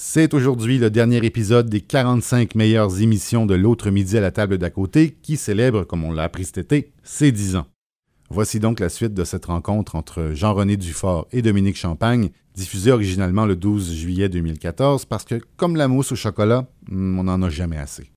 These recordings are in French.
C'est aujourd'hui le dernier épisode des 45 meilleures émissions de l'autre midi à la table d'à côté qui célèbre, comme on l'a appris cet été, ses 10 ans. Voici donc la suite de cette rencontre entre Jean-René Dufort et Dominique Champagne, diffusée originalement le 12 juillet 2014 parce que, comme la mousse au chocolat, on n'en a jamais assez.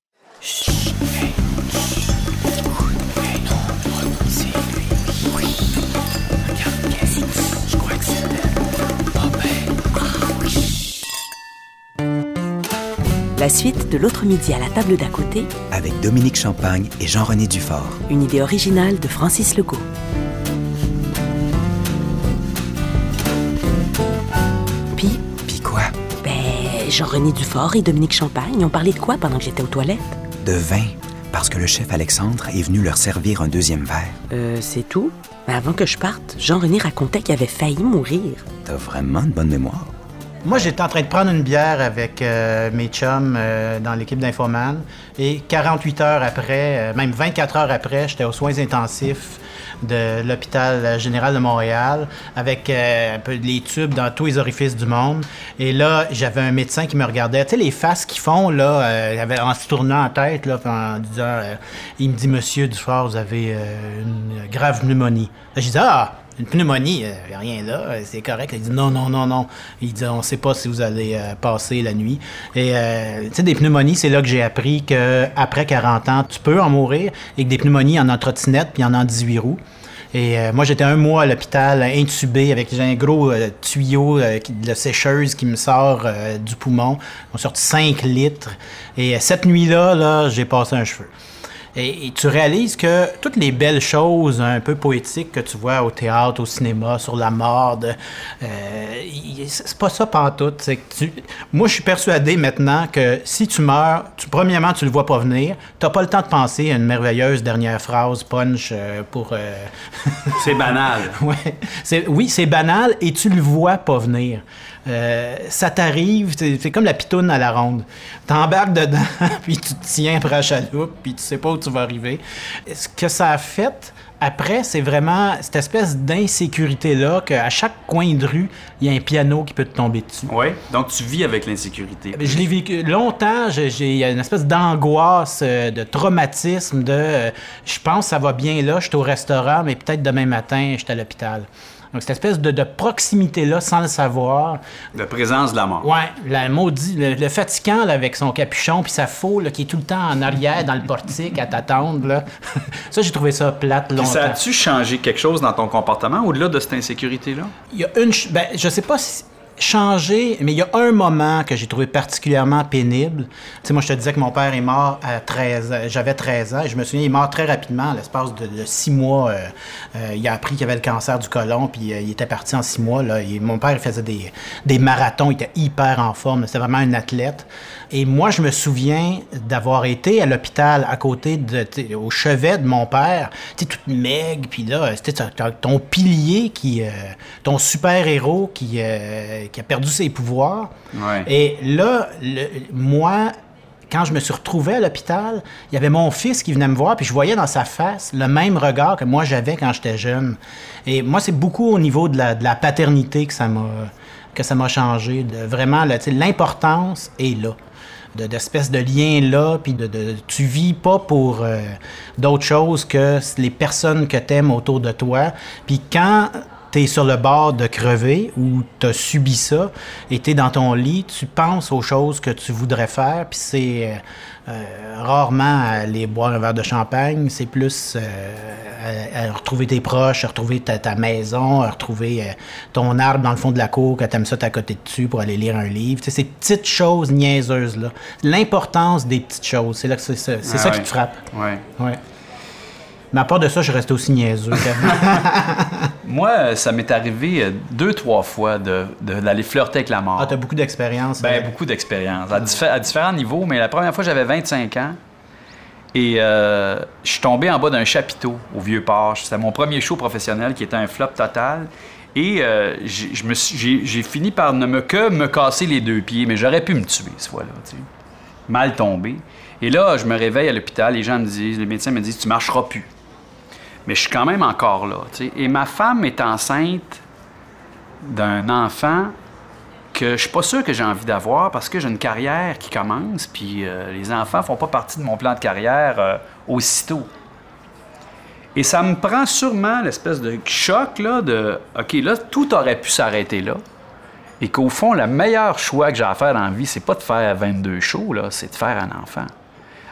La suite de l'autre midi à la table d'à côté avec Dominique Champagne et Jean-René Dufort. Une idée originale de Francis Legault. Puis, Puis quoi? Ben, Jean-René Dufort et Dominique Champagne ont parlé de quoi pendant que j'étais aux toilettes? De vin, parce que le chef Alexandre est venu leur servir un deuxième verre. Euh, c'est tout? Mais avant que je parte, Jean-René racontait qu'il avait failli mourir. T'as vraiment de bonne mémoire. Moi, j'étais en train de prendre une bière avec euh, mes chums euh, dans l'équipe d'Infoman. Et 48 heures après, euh, même 24 heures après, j'étais aux soins intensifs de l'hôpital général de Montréal avec un peu les tubes dans tous les orifices du monde. Et là, j'avais un médecin qui me regardait. Tu sais, les faces qu'ils font, là, en se tournant en tête, là, en disant... il me dit, « Monsieur Dufort, vous avez une grave pneumonie. » je dis, « Ah! » une pneumonie, a rien là, c'est correct. Il dit non, non, non, non. Il dit on ne sait pas si vous allez euh, passer la nuit. Et euh, tu sais, des pneumonies, c'est là que j'ai appris qu'après 40 ans, tu peux en mourir et que des pneumonies, en y en trottinette puis il y en a en 18 roues. Et euh, moi, j'étais un mois à l'hôpital, intubé, avec un gros tuyau de sécheuse qui me sort du poumon. On sorti 5 litres. Et cette nuit-là, là, j'ai passé un cheveu. Et, tu réalises que toutes les belles choses un peu poétiques que tu vois au théâtre, au cinéma, sur la mort, euh, c'est pas ça pantoute. Tu... Moi, je suis persuadé maintenant que si tu meurs, tu, premièrement, tu le vois pas venir. T'as pas le temps de penser à une merveilleuse dernière phrase punch euh, pour... Euh, c'est banal. ouais. Oui, c'est banal et tu le vois pas venir. Euh, ça t'arrive, c'est comme la pitoune à la ronde. T'embarques dedans, puis tu te tiens après la chaloupe, puis tu sais pas où tu vas arriver. Ce que ça a fait, après, c'est vraiment cette espèce d'insécurité-là qu'à chaque coin de rue, il y a un piano qui peut te tomber dessus. Oui, donc tu vis avec l'insécurité. Je l'ai vécu longtemps, j'ai une espèce d'angoisse, euh, de traumatisme, de euh, je pense que ça va bien là, je suis au restaurant, mais peut-être demain matin, je suis à l'hôpital. Donc, cette espèce de, proximité-là, sans le savoir. De présence de la mort. Ouais, la maudit, le, fatigant avec son capuchon puis sa faux qui est tout le temps en arrière dans le portique à t'attendre. ça, j'ai trouvé ça plate longtemps. ça a-tu changé quelque chose dans ton comportement au-delà de cette insécurité-là? Il y a une. Ben, je sais pas si changé, mais il y a un moment que j'ai trouvé particulièrement pénible. Tu sais, moi, je te disais que mon père est mort à 13 ans. J'avais 13 ans et je me souviens, il est mort très rapidement, l'espace de, six mois. Euh, euh, il a appris qu'il avait le cancer du côlon, puis euh, il était parti en six mois. Là, mon père, faisait des, des marathons, il était hyper en forme. C'était vraiment un athlète. Et moi, je me souviens d'avoir été à l'hôpital à côté de, au chevet de mon père, tu toute maigre, puis là, c'était ton pilier qui, ton super héros qui, qui a perdu ses pouvoirs. Et là, moi, quand je me suis retrouvé à l'hôpital, il y avait mon fils qui venait me voir, puis je voyais dans sa face le même regard que moi j'avais quand j'étais jeune. Et moi, c'est beaucoup au niveau de la, paternité que ça m'a que ça m'a changé. De, vraiment, l'importance est là. D'espèce de, lien là, puis de, de, tu vis pas pour euh, d'autres choses que les personnes que tu aimes autour de toi. Puis quand tu es sur le bord de crever ou tu as subi ça et tu es dans ton lit, tu penses aux choses que tu voudrais faire, puis c'est euh, euh, rarement aller boire un verre de champagne, c'est plus euh, retrouver tes proches, retrouver ta, maison, retrouver ton arbre dans le fond de la cour que tu aimes ça t'à côté dessus pour aller lire un livre. Tu sais, ces petites choses niaiseuses-là. L'importance des petites choses, c'est là que c'est ça, ah qui te frappe. Ouais. ouais. Mais à part de ça, je reste aussi niaiseux. Moi, ça m'est arrivé euh, deux, trois fois d'aller flirter avec la mort. Ah, t'as beaucoup d'expérience. Ben, beaucoup d'expérience. À, différents niveaux, mais la première fois, j'avais 25 ans. Et euh, je suis tombé en bas d'un chapiteau au Vieux-Port. C'était mon premier show professionnel qui était un flop total. Et euh, j'ai fini par ne me que me casser les deux pieds, mais j'aurais pu me tuer ce fois-là. Mal tombé. Et là, je me réveille à l'hôpital, les gens me disent, les médecins me disent, tu marcheras plus mais je suis quand même encore là. Et ma femme est enceinte d'un enfant que je suis pas sûr que j'ai envie d'avoir parce que j'ai une carrière qui commence, puis euh, les enfants font pas partie de mon plan de carrière euh, aussitôt. Et ça me prend sûrement l'espèce de choc là, de OK, là, tout aurait pu s'arrêter là. Et qu'au fond, le meilleur choix que j'ai à faire dans la vie, c'est pas de faire 22 shows, là, c'est de faire un enfant.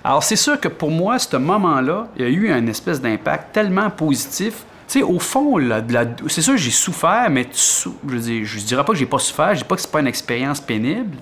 Alors, c'est sûr que pour moi, ce moment-là, il y a eu un espèce d'impact tellement positif. Tu sais, au fond, la- de la- c'est sûr que j'ai souffert, mais tu je, dis, je dirais pas que j'ai pas souffert, je dis pas que c'est pas une expérience pénible,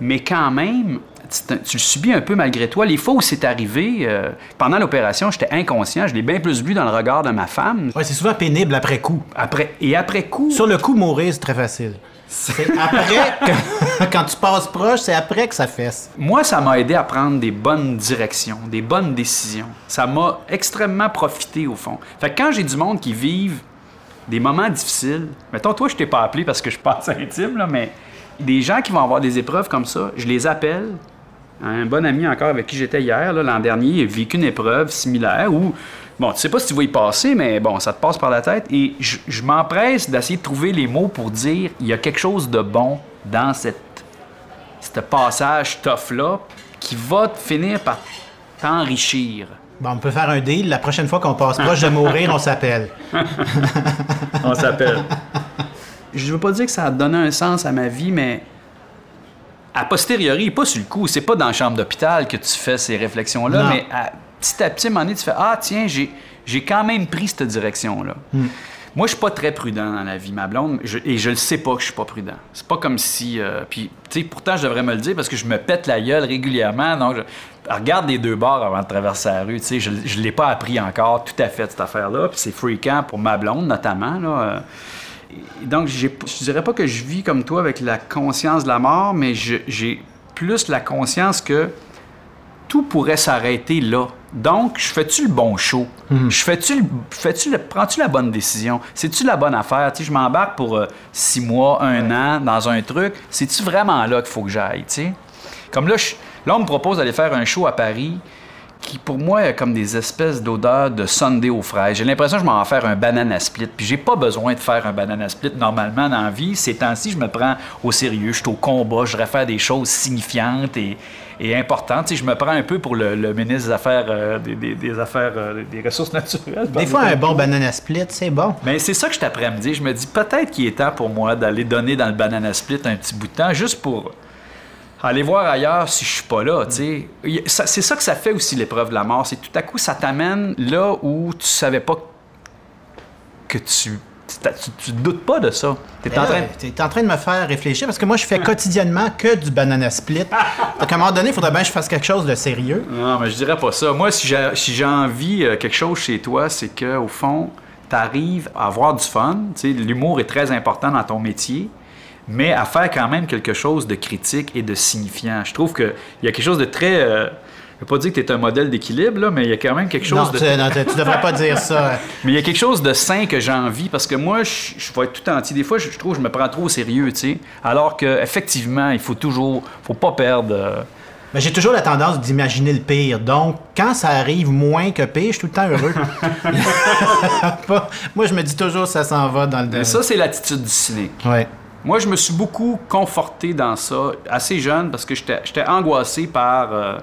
mais quand même, tu, le subis un peu malgré toi. Les fois où c'est arrivé, euh, pendant l'opération, j'étais inconscient, je l'ai bien plus vu dans le regard de ma femme. Ouais, c'est souvent pénible après coup. Après, et après coup, Sur le coup, mourir, c'est très facile. C'est après que, quand tu passes proche, c'est après que ça fesse. Moi, ça m'a aidé à prendre des bonnes directions, des bonnes décisions. Ça m'a extrêmement profité, au fond. Fait que quand j'ai du monde qui vivent des moments difficiles, mettons, toi, je t'ai pas appelé parce que je pense intime, là, mais des gens qui vont avoir des épreuves comme ça, je les appelle. Un bon ami encore avec qui j'étais hier, l'an dernier, a vécu une épreuve similaire où, bon, tu sais pas si tu vas y passer, mais bon, ça te passe par la tête. Et je, je m'empresse d'essayer de trouver les mots pour dire il y a quelque chose de bon dans cette ce passage tough-là qui va te finir par t'enrichir. Bon, on peut faire un deal. La prochaine fois qu'on passe proche de mourir, on s'appelle. On s'appelle. Je veux pas dire que ça a donné un sens à ma vie, mais a posteriori, pas sur le coup, c'est pas dans la chambre d'hôpital que tu fais ces réflexions-là, Non. mais à- petit à petit, à un moment donné, tu fais Ah, tiens, j'ai, j'ai quand même pris cette direction-là. Moi, je suis pas très prudent dans la vie, ma blonde, je- et je le sais pas que je suis pas prudent. C'est pas comme si. euh, puis, tu sais, pourtant, je devrais me le dire parce que je me pète la gueule régulièrement. Donc, je regarde les deux bords avant de traverser la rue. Tu sais, je, je l'ai pas appris encore tout à fait, cette affaire-là. Puis c'est fréquent pour ma blonde, notamment. Là. euh. Et donc, j'ai- je dirais pas que je vis comme toi avec la conscience de la mort, mais je- j'ai plus la conscience que tout pourrait s'arrêter là. Donc, je fais-tu le bon show? Je fais-tu le, fais-tu le- prends-tu la bonne décision? C'est-tu la bonne affaire? Tu sais, je m'embarque pour euh, six mois, un an dans un truc. C'est-tu vraiment là qu'il faut que j'aille? tu sais? Comme là, je- là, on me propose d'aller faire un show à Paris qui, pour moi, a comme des espèces d'odeurs de Sunday aux fraises. J'ai l'impression que je m'en vais faire un banana split. Puis j'ai pas besoin de faire un banana split normalement dans la vie. Ces temps-ci, je me prends au sérieux. Je suis au combat. Je faire des choses signifiantes et, et importantes. Tu sais, je me prends un peu pour le, le ministre des Affaires, euh, des, des- des affaires euh, des ressources naturelles. Des fois, un bon banana split, c'est bon. Mais c'est ça que je t'apprends à me dire. Je me dis peut-être qu'il est temps pour moi d'aller donner dans le banana split un petit bout de temps, juste pour aller voir ailleurs si je suis pas là. C'est ça que ça fait aussi l'épreuve de la mort. C'est tout à coup, ça t'amène là où tu savais pas que tu. Tu, tu, tu te doutes pas de ça. Tu es en train. Tu es en train de me faire réfléchir parce que moi, je fais quotidiennement que du banana split. Donc, à un moment donné, il faudrait bien que je fasse quelque chose de sérieux. Non, mais je dirais pas ça. Moi, si j'ai si j'ai envie euh, quelque chose chez toi, c'est que au fond, tu arrives à avoir du fun. L'humour est très important dans ton métier, mais à faire quand même quelque chose de critique et de signifiant. Je trouve qu'il y a quelque chose de très. euh, je ne veux pas dire que tu es un modèle d'équilibre, mais il y a quand même quelque chose Non, de. tu, non, tu- devrais pas dire ça. Mais il y a quelque chose de sain que j'ai envie parce que moi, je, je vais être tout entier. Des fois, je, je trouve que je me prends trop au sérieux, tu sais. Alors qu'effectivement, il faut toujours. faut pas perdre. euh, Mais j'ai toujours la tendance d'imaginer le pire. Donc, quand ça arrive moins que pire, je suis tout le temps heureux. Moi, je me dis toujours ça s'en va dans le... Mais ça, c'est l'attitude du cynique. Ouais. Moi, je me suis beaucoup conforté dans ça, assez jeune, parce que j'étais j'étais angoissé par, euh,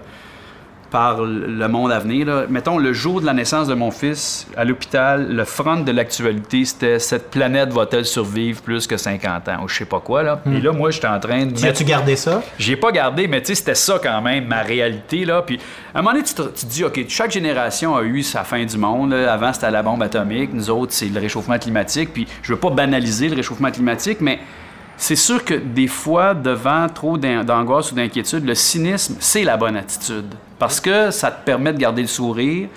par le monde à venir. là. Mettons, le jour de la naissance de mon fils, à l'hôpital, le front de l'actualité, c'était « Cette planète va-t-elle survivre plus que 50 ans? » ou je sais pas quoi. Là. Et là, moi, j'étais en train de... Tu mettre- as-tu gardé ça? j'ai pas gardé, mais tu sais, c'était ça quand même, ma réalité, là. Puis, à un moment donné, tu te, tu te dis, OK, chaque génération a eu sa fin du monde. là. Avant, c'était la bombe atomique. Nous autres, c'est le réchauffement climatique. Puis, je veux pas banaliser le réchauffement climatique, mais c'est sûr que des fois, devant trop d'an- d'angoisse ou d'inquiétude, le cynisme, c'est la bonne attitude. Parce que ça te permet de garder le sourire.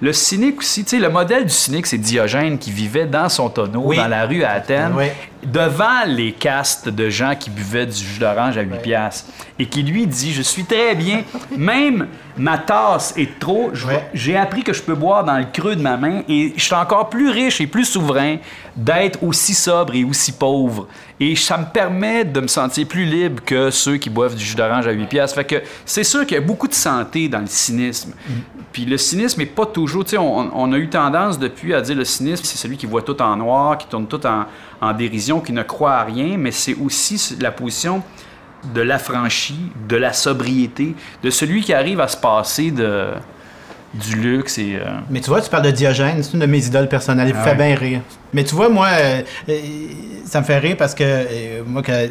Le cynique aussi, tu sais, le modèle du cynique, c'est Diogène qui vivait dans son tonneau, Oui. dans la rue à Athènes, Oui. Devant les castes de gens qui buvaient du jus d'orange à 8 piastres. Et qui lui dit, je suis très bien, même ma tasse est trop, Ouais. j'ai appris que je peux boire dans le creux de ma main et je suis encore plus riche et plus souverain d'être aussi sobre et aussi pauvre. Et ça me permet de me sentir plus libre que ceux qui boivent du jus d'orange à 8 piastres. Fait que c'est sûr qu'il y a beaucoup de santé dans le cynisme. Puis le cynisme est pas toujours, tu sais, on, on a eu tendance depuis à dire le cynisme, c'est celui qui voit tout en noir, qui tourne tout en, en dérision. Qui ne croit à rien, mais c'est aussi la position de l'affranchi, de la sobriété, de celui qui arrive à se passer de, du luxe et... euh, Mais tu vois, tu parles de Diogène, c'est une de mes idoles personnelles. Il me Ah fait ouais. bien rire. Mais tu vois, moi, euh, euh, ça me fait rire parce que, euh, moi, que,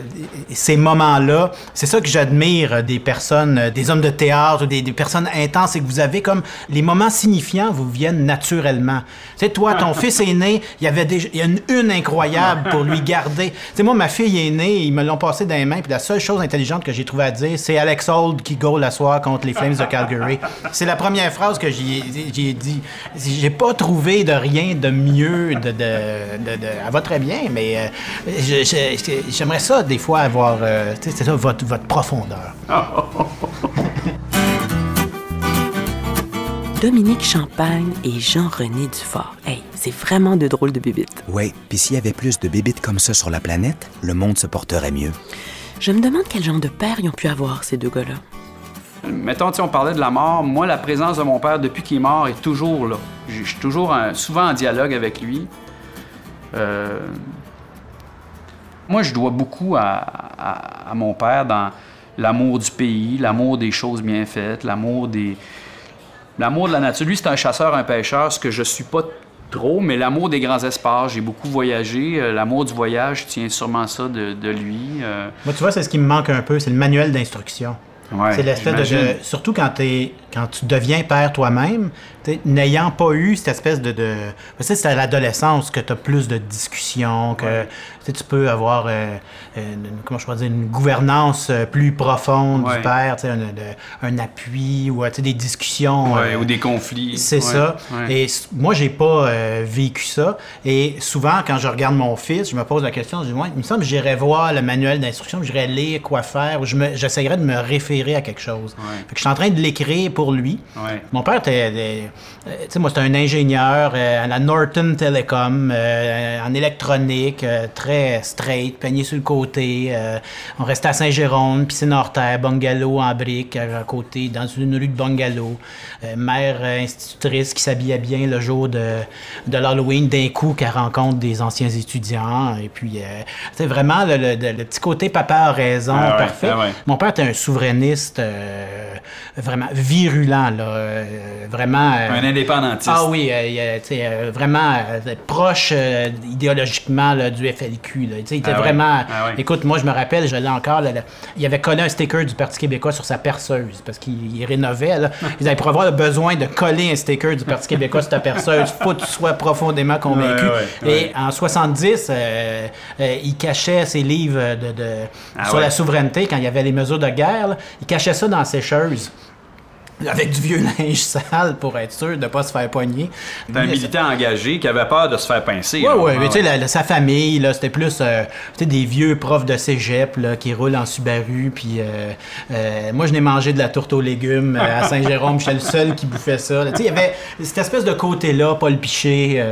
ces moments-là, c'est ça que j'admire des personnes, des hommes de théâtre, des, des personnes intenses, c'est que vous avez comme les moments signifiants vous viennent naturellement. Tu sais, toi, ton fils est né, il y avait déjà, il y a une une incroyable pour lui garder. Tu sais, moi, ma fille est née, ils me l'ont passé dans les mains, puis la seule chose intelligente que j'ai trouvé à dire, c'est Alex Holt qui goal la soir contre les Flames de Calgary. C'est la première phrase que j'y ai, j'y ai dit. J'ai pas trouvé de rien de mieux de, de, de- de- elle va très bien, mais euh, j'aimerais ça des fois avoir, euh, c'est ça, votre, votre profondeur. Dominique Champagne et Jean-René Dufort. Hey, c'est vraiment de drôles de bébites. Ouais, puis s'il y avait plus de bébites comme ça sur la planète, le monde se porterait mieux. Je me demande quel genre de père ils ont pu avoir, ces deux gars-là. Mettons, on parlait de la mort. Moi, la présence de mon père depuis qu'il est mort est toujours là. Je suis toujours en- souvent en dialogue avec lui. Euh, Moi, je dois beaucoup à, mon père dans l'amour du pays, l'amour des choses bien faites, l'amour des, l'amour de la nature. Lui, c'est un chasseur, un pêcheur, ce que je suis pas trop, mais l'amour des grands espaces. J'ai beaucoup voyagé. Euh, L'amour du voyage, je tiens sûrement ça de, de lui. Euh, Moi, tu vois, c'est ce qui me manque un peu, c'est le manuel d'instruction. Ouais, c'est l'espèce de, Surtout quand, tu deviens père toi-même, n'ayant pas eu cette espèce de. de c'est à l'adolescence que tu as plus de discussions, que tu sais, tu peux avoir euh, une, comment je pourrais dire, une gouvernance euh, plus profonde Ouais. du père, tu sais, un, de- un appui ou tu sais, des discussions. Ouais, euh, ou des conflits. c'est Ouais, ça. Et moi, j'ai pas euh, vécu ça. Et souvent, quand je regarde mon fils, je me pose la question, je dis, il me semble que j'irais voir le manuel d'instruction, j'irais lire quoi faire, ou je me- j'essayerais de me référer à quelque chose. Ouais. Fait que je suis en train de l'écrire pour lui. Mon père était, était- euh, tu sais, moi, c'était un ingénieur euh, à la Norton Telecom, euh, en électronique, euh, très straight, peigné sur le côté. euh, on restait à Saint-Jérôme, piscine hors terre, bungalow en briques à côté, dans une rue de bungalow. Euh, mère euh, institutrice qui s'habillait bien le jour de, de l'Halloween, d'un coup, qu'elle rencontre des anciens étudiants. Et puis, c'est vraiment le, le- le petit côté papa a raison, Ah ouais, parfait. ah ouais. Mon père était un souverainiste vraiment virulent, là, vraiment. Un indépendantiste. ah oui, vraiment proche idéologiquement là, du FLQ. Là. Il était Ah ouais. vraiment. Ah ouais. Écoute, moi, je me rappelle, je l'ai encore. là, là, il avait collé un sticker du Parti québécois sur sa perceuse parce qu'il il rénovait. Là. Ils avaient pour avoir le besoin de coller un sticker du Parti québécois sur ta perceuse. Faut que tu sois profondément convaincu. Ouais, Et en 70, euh, euh, il cachait ses livres de, de- Ah sur la souveraineté quand il y avait les mesures de guerre. il cachait ça dans la sécheuse. Avec du vieux linge sale pour être sûr de ne pas se faire pogner. C'était un militant engagé qui avait peur de se faire pincer. Ouais, là. ouais, mais Ah tu sais, sa famille, là, c'était plus euh, des vieux profs de cégep là, qui roulent en Subaru. Puis euh, euh, moi, je n'ai mangé de la tourte aux légumes à Saint-Jérôme. J'étais le seul qui bouffait ça. Tu sais, il y avait cette espèce de côté-là, Paul Piché.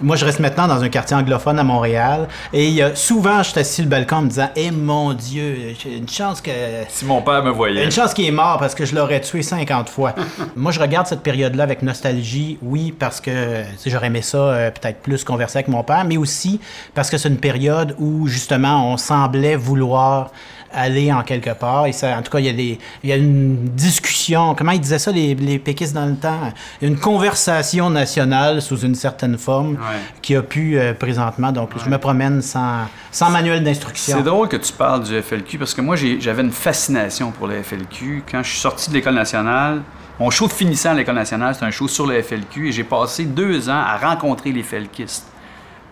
moi, je reste maintenant dans un quartier anglophone à Montréal. Et souvent, j'étais assis sur le balcon en me disant Eh mon Dieu, j'ai une chance que. Si mon père me voyait. Une chance qu'il est mort parce que je l'aurais tué 50 fois. Moi, je regarde cette période-là avec nostalgie, oui, parce que j'aurais aimé ça euh, peut-être plus converser avec mon père, mais aussi parce que c'est une période où, justement, on semblait vouloir aller en quelque part. Et ça, en tout cas, il y, a des, il y a une discussion, comment ils disaient ça, les, les péquistes dans le temps? Il y a une conversation nationale sous une certaine forme Ouais. qui a pu euh, présentement. Donc, je me promène sans, sans manuel d'instruction. C'est drôle que tu parles du FLQ parce que moi, j'avais une fascination pour le FLQ. Quand je suis sorti de l'École nationale, mon show de finissant à l'École nationale, c'est un show sur le FLQ et j'ai passé deux ans à rencontrer les FLQistes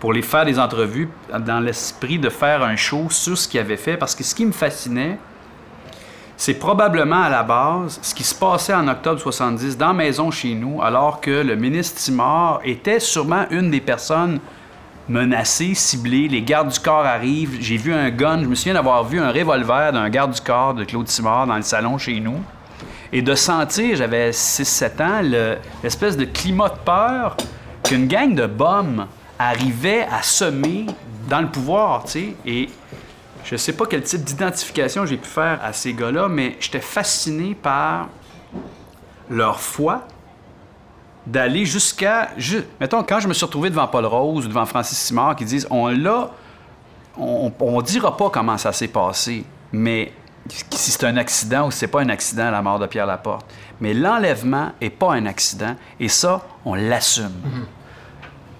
pour les faire des entrevues dans l'esprit de faire un show sur ce qu'ils avaient fait parce que ce qui me fascinait, c'est probablement à la base ce qui se passait en octobre 70 dans maison chez nous, alors que le ministre Timor était sûrement une des personnes menacées, ciblées. Les gardes du corps arrivent. J'ai vu un gun. Je me souviens d'avoir vu un revolver d'un garde du corps de Claude Timor dans le salon chez nous. Et de sentir, j'avais 6-7 ans, le- l'espèce de climat de peur qu'une gang de bombes arrivait à semer dans le pouvoir, tu sais. Et je sais pas quel type d'identification j'ai pu faire à ces gars-là, mais j'étais fasciné par leur foi d'aller jusqu'à... ju- Mettons, quand je me suis retrouvé devant Paul Rose ou devant Francis Simard qui disent « On l'a on ne dira pas comment ça s'est passé, mais si c'est un accident ou si c'est pas un accident, la mort de Pierre Laporte. Mais l'enlèvement n'est pas un accident, et ça, on l'assume.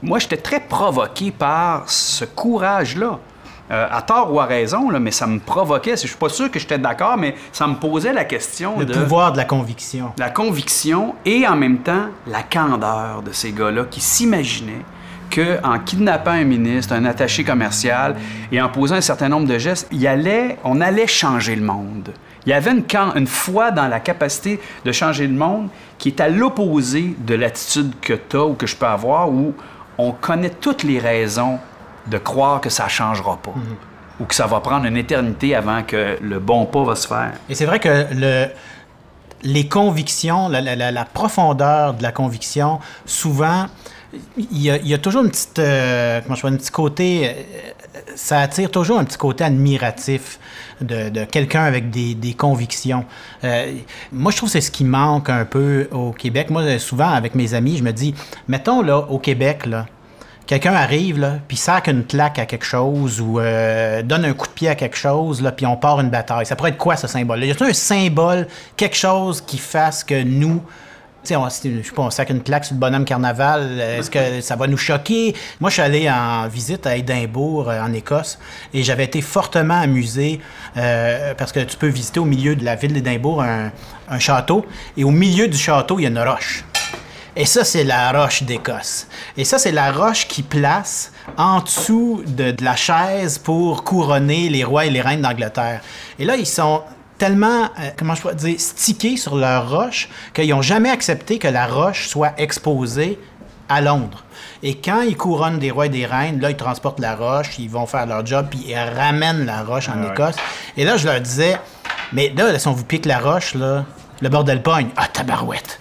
Moi, j'étais très provoqué par ce courage-là. Euh, à tort ou à raison, là, mais ça me provoquait. Je suis pas sûr que j'étais d'accord, mais ça me posait la question Le de pouvoir de la conviction. la conviction et en même temps la candeur de ces gars-là qui s'imaginaient que en kidnappant un ministre, un attaché commercial et en posant un certain nombre de gestes, il allait, on allait changer le monde. Il y avait une, une foi dans la capacité de changer le monde qui est à l'opposé de l'attitude que tu as ou que je peux avoir où on connaît toutes les raisons de croire que ça ne changera pas ou que ça va prendre une éternité avant que le bon pas va se faire. Et c'est vrai que le, les convictions, la, la- la- la profondeur de la conviction, souvent, il y a, toujours euh, un petit côté, euh, ça attire toujours un petit côté admiratif de, quelqu'un avec des, convictions. Euh, moi, je trouve que c'est ce qui manque un peu au Québec. Moi, souvent, avec mes amis, je me dis, mettons, là, au Québec, quelqu'un arrive, puis sac une claque à quelque chose ou euh, donne un coup de pied à quelque chose, là, puis on part une bataille. Ça pourrait être quoi, ce symbole-là? Y a un symbole, quelque chose qui fasse que nous... On, je sais pas, on une claque sur le bonhomme carnaval, est-ce que ça va nous choquer? Moi, je suis allé en visite à Édimbourg, euh, en Écosse, et j'avais été fortement amusé euh, parce que tu peux visiter au milieu de la ville d'Édimbourg un, un château, et au milieu du château, il y a une roche. Et ça, c'est la roche d'Écosse. Et ça, c'est la roche qui place en dessous de, de la chaise pour couronner les rois et les reines d'Angleterre. Et là, ils sont tellement, euh, comment je pourrais dire, stickés sur leur roche qu'ils n'ont jamais accepté que la roche soit exposée à Londres. Et quand ils couronnent des rois et des reines, là, ils transportent la roche, ils vont faire leur job, puis ils ramènent la roche en Écosse. Et là, je leur disais, mais là, si on vous pique la roche, là, le bordel pogne. Ah, tabarouette!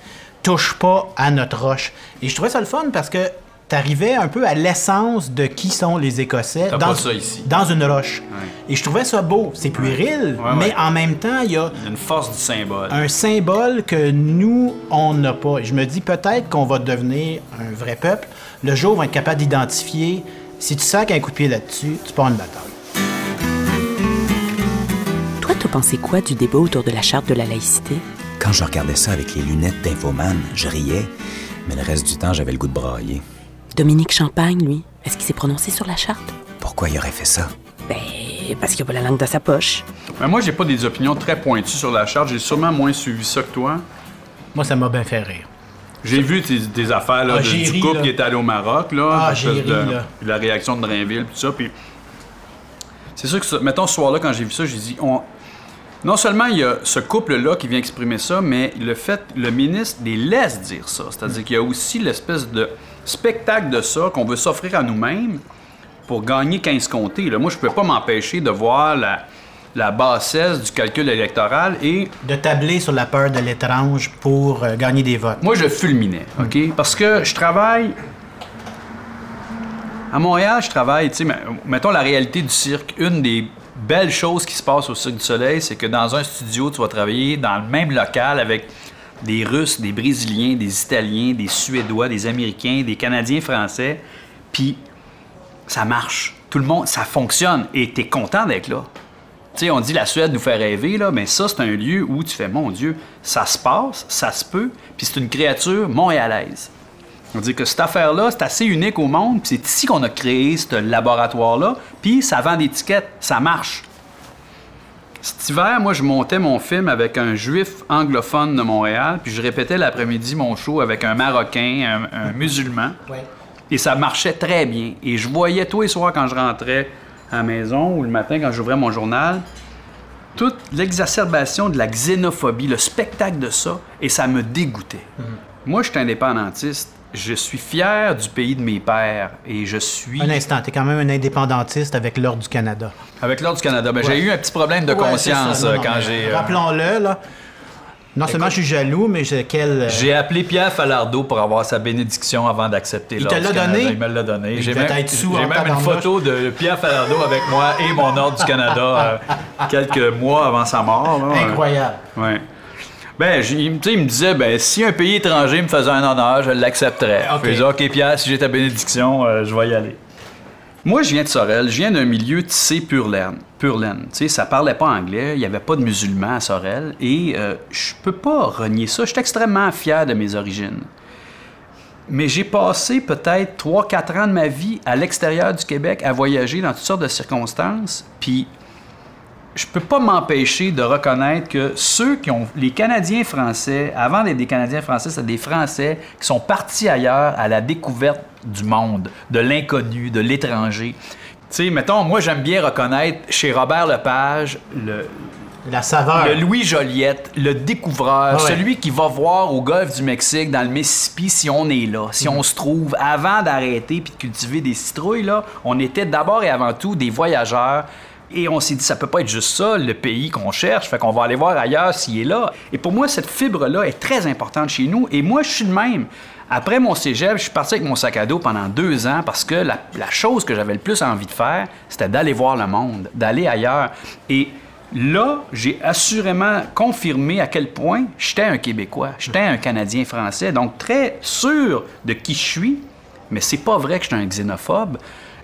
touche pas à notre roche. Et je trouvais ça le fun parce que t'arrivais un peu à l'essence de qui sont les Écossais dans, pas ça ici. dans une roche. Ouais. Et je trouvais ça beau. C'est puéril, Ouais, mais ouais. en même temps, il y a une force du symbole. un symbole que nous, on n'a pas. Et je me dis peut-être qu'on va devenir un vrai peuple. Le jour où on va être capable d'identifier, si tu sacs un coup de pied là-dessus, tu pars une bataille. Toi, t'as pensé quoi du débat autour de la charte de la laïcité? Quand je regardais ça avec les lunettes d'infoman, je riais, mais le reste du temps, j'avais le goût de brailler. Dominique Champagne, lui, est-ce qu'il s'est prononcé sur la charte? Pourquoi il aurait fait ça? Ben, parce qu'il a pas la langue dans sa poche. Mais moi, j'ai pas des opinions très pointues sur la charte. J'ai sûrement moins suivi ça que toi. Moi, ça m'a bien fait rire. J'ai vu tes, tes affaires là, Ah, de- du ri, couple là. qui est allé au Maroc, là, Ah, l'espèce j'ai ri, de- là. puis la réaction de Drainville, puis tout ça. Puis c'est sûr que, ça- mettons, ce soir-là, quand j'ai vu ça, j'ai dit, on... non seulement il y a ce couple-là qui vient exprimer ça, mais le fait, le ministre les laisse dire ça. C'est-à-dire qu'il y a aussi l'espèce de spectacle de ça qu'on veut s'offrir à nous-mêmes pour gagner 15 comtés. Là. Moi, je ne peux pas m'empêcher de voir la, la bassesse du calcul électoral et De tabler sur la peur de l'étrange pour euh, gagner des votes. moi, je fulminais, OK? Parce que je travaille. À Montréal, je travaille, tu sais, mais- mettons la réalité du cirque. Une des belles choses qui se passe au Cirque du Soleil, c'est que dans un studio, tu vas travailler dans le même local avec des Russes, des Brésiliens, des Italiens, des Suédois, des Américains, des Canadiens français. Puis ça marche. Tout le monde, ça fonctionne. Et tu es content d'être là. Tu sais, on dit la Suède nous fait rêver, là, mais ça, c'est un lieu où tu fais, mon Dieu, ça se passe, ça se peut, puis c'est une créature montréalaise. On dit que cette affaire-là, c'est assez unique au monde, puis c'est ici qu'on a créé ce laboratoire-là, puis ça vend des tickets, ça marche. Cet hiver, moi, je montais mon film avec un juif anglophone de Montréal, puis je répétais l'après-midi mon show avec un Marocain, un, un musulman. Ouais. Et ça marchait très bien. Et je voyais tous les soirs quand je rentrais à la maison ou le matin quand j'ouvrais mon journal, toute l'exacerbation de la xénophobie, le spectacle de ça, et ça me dégoûtait. Moi, je suis indépendantiste. Je suis fier du pays de mes pères et je suis. Un instant, t'es quand même un indépendantiste avec l'Ordre du Canada. Avec l'Ordre du Canada, ben, j'ai eu un petit problème de Ouais, conscience. Non, non, quand j'ai. euh, Rappelons-le, là. Non seulement je suis jaloux, mais j'ai quel. euh, J'ai appelé Pierre Falardeau pour avoir sa bénédiction avant d'accepter Il te l'Ordre l'a donné? Il me l'a donné. J'ai même, une photo de Pierre Falardeau avec moi et mon Ordre du Canada euh, quelques mois avant sa mort. là. Incroyable. Ouais. Ben, j- il, me- tu sais, il me disait, ben, si un pays étranger me faisait un honneur, je l'accepterais. Ok. Je disais, OK, Pierre, si j'ai ta bénédiction, euh, je vais y aller. Moi, je viens de Sorel, je viens d'un milieu tissé pur laine. Pur laine. Tu sais, ça parlait pas anglais, il n'y avait pas de musulmans à Sorel, et euh, je peux pas renier ça. Je suis extrêmement fier de mes origines. Mais j'ai passé peut-être 3-4 ans de ma vie à l'extérieur du Québec à voyager dans toutes sortes de circonstances, puis je peux pas m'empêcher de reconnaître que ceux qui ont les Canadiens français, avant d'être des Canadiens français, c'est des Français qui sont partis ailleurs à la découverte du monde, de l'inconnu, de l'étranger. Tu sais, mettons, moi j'aime bien reconnaître chez Robert Lepage le, La saveur. le Louis Joliette, le découvreur, ouais. celui qui va voir au golfe du Mexique, dans le Mississippi, si on est là, si on se trouve, avant d'arrêter puis de cultiver des citrouilles, là, on était d'abord et avant tout des voyageurs. Et on s'est dit, ça peut pas être juste ça, le pays qu'on cherche, fait qu'on va aller voir ailleurs s'il est là. Et pour moi, cette fibre-là est très importante chez nous. Et moi, je suis de même. Après mon cégep, je suis parti avec mon sac à dos pendant deux ans parce que la, chose que j'avais le plus envie de faire, c'était d'aller voir le monde, d'aller ailleurs. Et là, j'ai assurément confirmé à quel point j'étais un Québécois, j'étais un Canadien français, donc très sûr de qui je suis, mais c'est pas vrai que j'étais un xénophobe.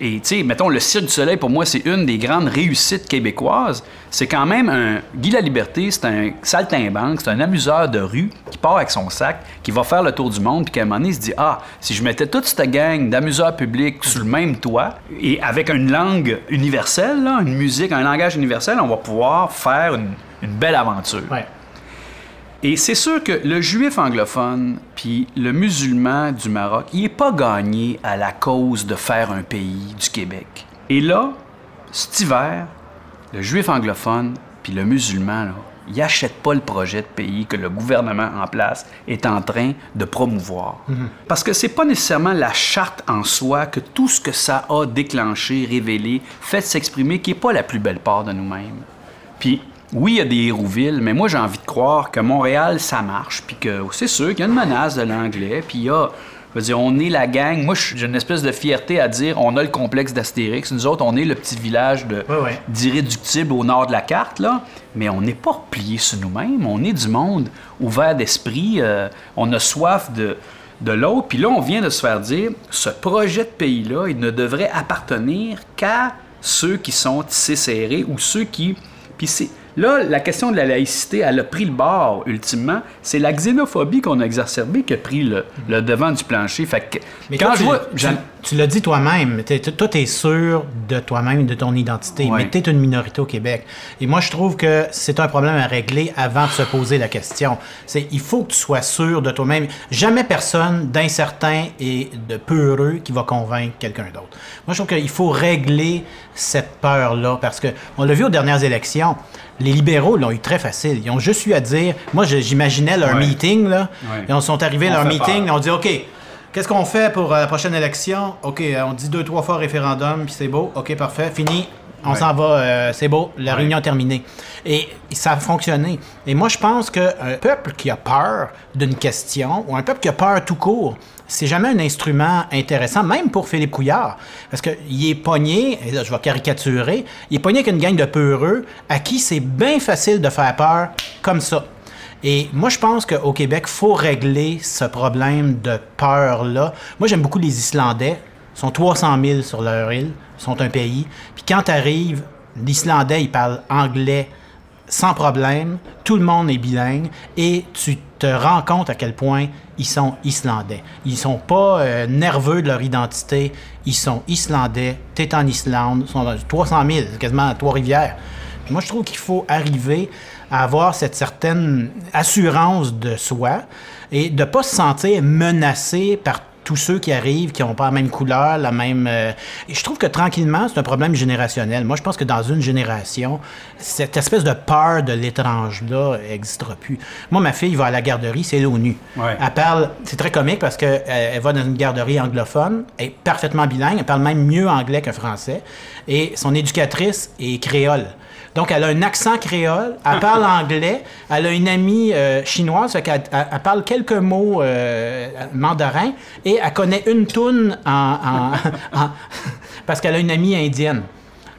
Et tu sais, mettons, le Cirque du Soleil, pour moi, c'est une des grandes réussites québécoises. C'est quand même un. Guy La Liberté, c'est un saltimbanque, c'est un amuseur de rue qui part avec son sac, qui va faire le tour du monde, puis qu'à un moment donné, il se dit Ah, si je mettais toute cette gang d'amuseurs publics sous le même toit, et avec une langue universelle, une musique, un langage universel, on va pouvoir faire une, belle aventure. Et c'est sûr que le juif anglophone puis le musulman du Maroc, il n'est pas gagné à la cause de faire un pays du Québec. Et là, cet hiver, le juif anglophone puis le musulman, là, il n'achète pas le projet de pays que le gouvernement en place est en train de promouvoir. Parce que c'est pas nécessairement la charte en soi que tout ce que ça a déclenché, révélé, fait s'exprimer qui n'est pas la plus belle part de nous-mêmes. Puis, oui, il y a des Hérouville, mais moi, j'ai envie de croire que Montréal, ça marche, puis que c'est sûr qu'il y a une menace de l'anglais, puis il y a. Je veux dire, on est la gang. Moi, j'ai une espèce de fierté à dire on a le complexe d'Astérix. Nous autres, on est le petit village de, d'irréductible au nord de la carte, là. Mais on n'est pas plié sur nous-mêmes. On est du monde ouvert d'esprit. euh, on a soif de, de l'autre. Puis là, on vient de se faire dire ce projet de pays-là, il ne devrait appartenir qu'à ceux qui sont tissés serrés ou ceux qui. Puis c'est. Là, la question de la laïcité, elle a pris le bord, ultimement. C'est la xénophobie qu'on a exacerbée qui a pris le, le devant du plancher. Fait que, Mais quand toi, je tu, vois. tu- l'as dit toi-même, toi, tu es sûr de toi-même et de ton identité, Ouais. mais tu es une minorité au Québec. Et moi, je trouve que c'est un problème à régler avant de se poser la question. C'est il faut que tu sois sûr de toi-même. Jamais personne d'incertain et de peureux qui va convaincre quelqu'un d'autre. Moi, je trouve qu'il faut régler cette peur-là parce que on l'a vu aux dernières élections. Les libéraux l'ont eu très facile. Ils ont juste eu à dire. Moi, j'imaginais leur Ouais. meeting, là. Ouais. Ils sont arrivés à leur meeting, peur. on dit OK, qu'est-ce qu'on fait pour euh, la prochaine élection? OK, euh, on dit deux, trois fois référendum, puis c'est beau. OK, parfait, fini. On s'en va, euh, c'est beau, la réunion est terminée. Et, et ça a fonctionné. Et moi, je pense qu'un peuple qui a peur d'une question, ou un peuple qui a peur tout court, c'est jamais un instrument intéressant, même pour Philippe Couillard. Parce qu'il est pogné, et là je vais caricaturer, il est pogné avec une gang de peureux à qui c'est bien facile de faire peur comme ça. Et moi, je pense qu'au Québec, faut régler ce problème de peur-là. Moi, j'aime beaucoup les Islandais. Ils sont 300 000 sur leur île. Ils sont un pays. Puis quand tu arrives, l'Islandais, il parle anglais sans problème. Tout le monde est bilingue. Et tu te rends compte à quel point ils sont Islandais. Ils sont pas euh, nerveux de leur identité. Ils sont Islandais. Tu es en Islande. Ils sont 300 000, c'est quasiment à Trois-Rivières. Moi, je trouve qu'il faut arriver à avoir cette certaine assurance de soi et de ne pas se sentir menacé par tous ceux qui arrivent, qui n'ont pas la même couleur, la même... euh, Et je trouve que tranquillement, c'est un problème générationnel. Moi, je pense que dans une génération, cette espèce de peur de l'étrange-là n'existera plus. Moi, ma fille va à la garderie, c'est l'ONU. Ouais. Elle parle... C'est très comique parce qu'elle elle va dans une garderie anglophone, elle est parfaitement bilingue, elle parle même mieux anglais que français, et son éducatrice est créole. Donc, elle a un accent créole, elle parle anglais, elle a une amie euh, chinoise, fait qu'elle elle- elle parle quelques mots euh, mandarin et elle connaît une toune en, en- en- parce qu'elle a une amie indienne.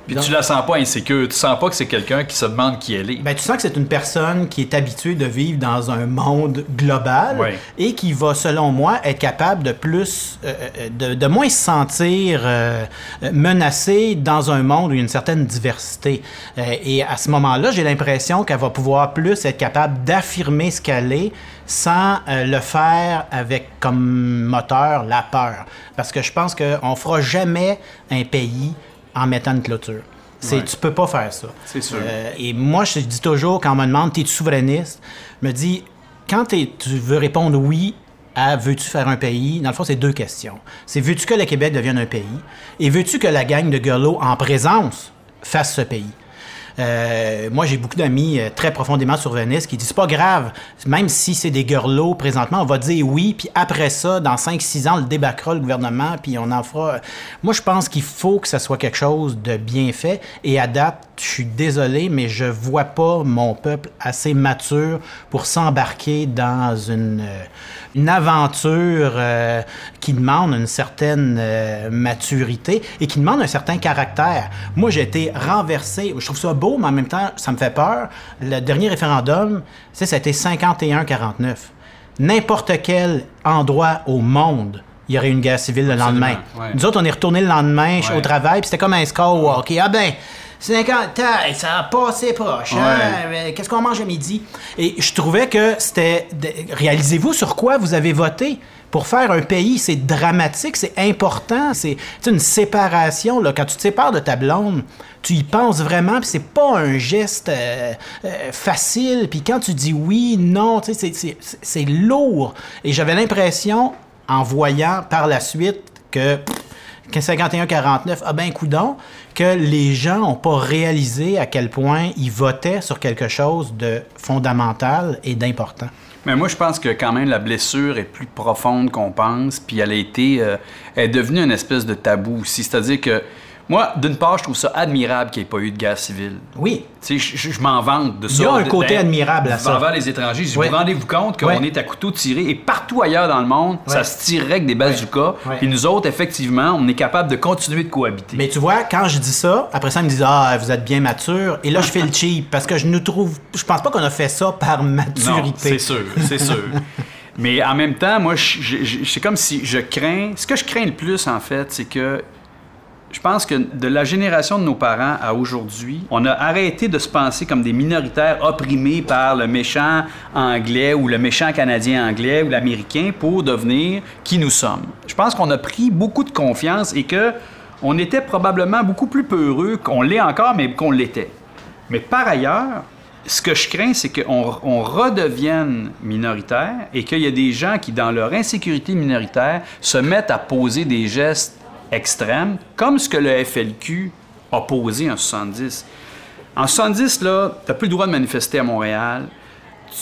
Puis tu la sens pas insécure. Tu sens pas que c'est quelqu'un qui se demande qui elle est. Ben, tu sens que c'est une personne qui est habituée de vivre dans un monde global et qui va, selon moi, être capable de plus, euh, euh, de, de moins se sentir euh, menacée dans un monde où il y a une certaine diversité. Euh, et à ce moment-là, j'ai l'impression qu'elle va pouvoir plus être capable d'affirmer ce qu'elle est sans le faire avec comme moteur la peur. Parce que je pense qu'on fera jamais un pays en mettant une clôture. C'est, Ouais. Tu peux pas faire ça. C'est sûr. Euh, et moi, je dis toujours, quand on me demande, t'es-tu souverainiste? Je me dis, quand t'es- tu veux répondre oui à veux-tu faire un pays, dans le fond, c'est deux questions. C'est veux-tu que le Québec devienne un pays? Et veux-tu que la gang de Gurlots en présence fasse ce pays? Euh, moi, j'ai beaucoup d'amis euh, très profondément souverainistes qui disent pas grave, même si c'est des gurlots présentement, on va dire oui, puis après ça, dans 5-6 ans, on le débaccera le gouvernement, puis on en fera. Moi, je pense qu'il faut que ça soit quelque chose de bien fait. Et à date, je suis désolé, mais je vois pas mon peuple assez mature pour s'embarquer dans une, euh, une aventure euh, qui demande une certaine euh, maturité et qui demande un certain caractère. Moi, j'ai été renversé. Je trouve ça beau, mais en même temps, ça me fait peur. Le dernier référendum, ça a été 51-49. N'importe quel endroit au monde, il y aurait eu une guerre civile le Absolument, lendemain. ouais. Nous autres, on est retourné le lendemain Ouais. au travail, puis c'était comme un score. Ah ben, 50 tailles, ça a passé proche. hein? Ouais. Qu'est-ce qu'on mange à midi? Et je trouvais que c'était. Réalisez-vous sur quoi vous avez voté? Pour faire un pays, c'est dramatique, c'est important, c'est une séparation. Là. Quand tu te sépares de ta blonde, tu y penses vraiment, puis c'est pas un geste euh, euh, facile. Puis quand tu dis oui, non, tu sais, c'est- lourd. Et j'avais l'impression, en voyant par la suite, que que 51-49, ah ben coudon, que les gens n'ont pas réalisé à quel point ils votaient sur quelque chose de fondamental et d'important. Mais moi, je pense que quand même la blessure est plus profonde qu'on pense, puis elle a été, euh, elle est devenue une espèce de tabou aussi. C'est-à-dire que moi, d'une part, je trouve ça admirable qu'il n'y ait pas eu de guerre civile. Oui, Tu sais, je, je m'en vante de ça. Il y a un côté admirable à ça. Envers les étrangers. Je dis, Ouais. Vous rendez-vous compte qu'on est à couteau tiré et partout ailleurs dans le monde, ça se tirerait avec des bazookas. Puis nous autres, effectivement, on est capable de continuer de cohabiter. mais tu vois, quand je dis ça, après ça, ils me disent Ah, vous êtes bien mature. Et là, je fais le cheap parce que je nous trouve. Je pense pas qu'on a fait ça par maturité. c'est sûr, c'est sûr. Mais en même temps, moi, c'est comme si je crains. Ce que je crains le plus, en fait, c'est que je pense que de la génération de nos parents à aujourd'hui, on a arrêté de se penser comme des minoritaires opprimés par le méchant anglais ou le méchant canadien anglais ou l'américain pour devenir qui nous sommes. Je pense qu'on a pris beaucoup de confiance et que on était probablement beaucoup plus peureux qu'on l'est encore, mais qu'on l'était. Mais par ailleurs, ce que je crains, c'est qu'on on redevienne minoritaire et qu'il y a des gens qui, dans leur insécurité minoritaire, se mettent à poser des gestes extrêmes, comme ce que le FLQ a posé en 70. En 70, là, tu n'as plus le droit de manifester à Montréal.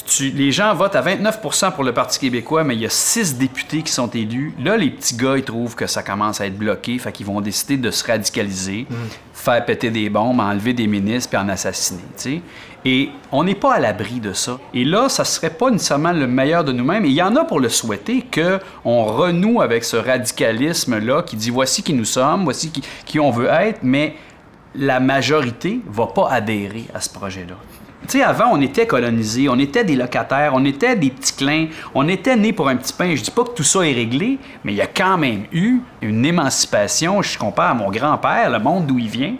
Tu- les gens votent à 29% pour le Parti québécois, mais il y a six députés qui sont élus. Là, les petits gars, ils trouvent que ça commence à être bloqué, fait qu'ils vont décider de se radicaliser, faire péter des bombes, enlever des ministres, puis en assassiner. Et on n'est pas à l'abri de ça. Et là, ça serait pas nécessairement le meilleur de nous-mêmes. Et il y en a pour le souhaiter qu'on renoue avec ce radicalisme-là qui dit voici qui nous sommes, voici qui, on veut être, mais la majorité va pas adhérer à ce projet-là. Tu sais, avant, on était colonisés, on était des locataires, on était des petits clins, on était nés pour un petit pain. Je dis pas que tout ça est réglé, mais il y a quand même eu une émancipation. Je compare à mon grand-père, le monde d'où il vient.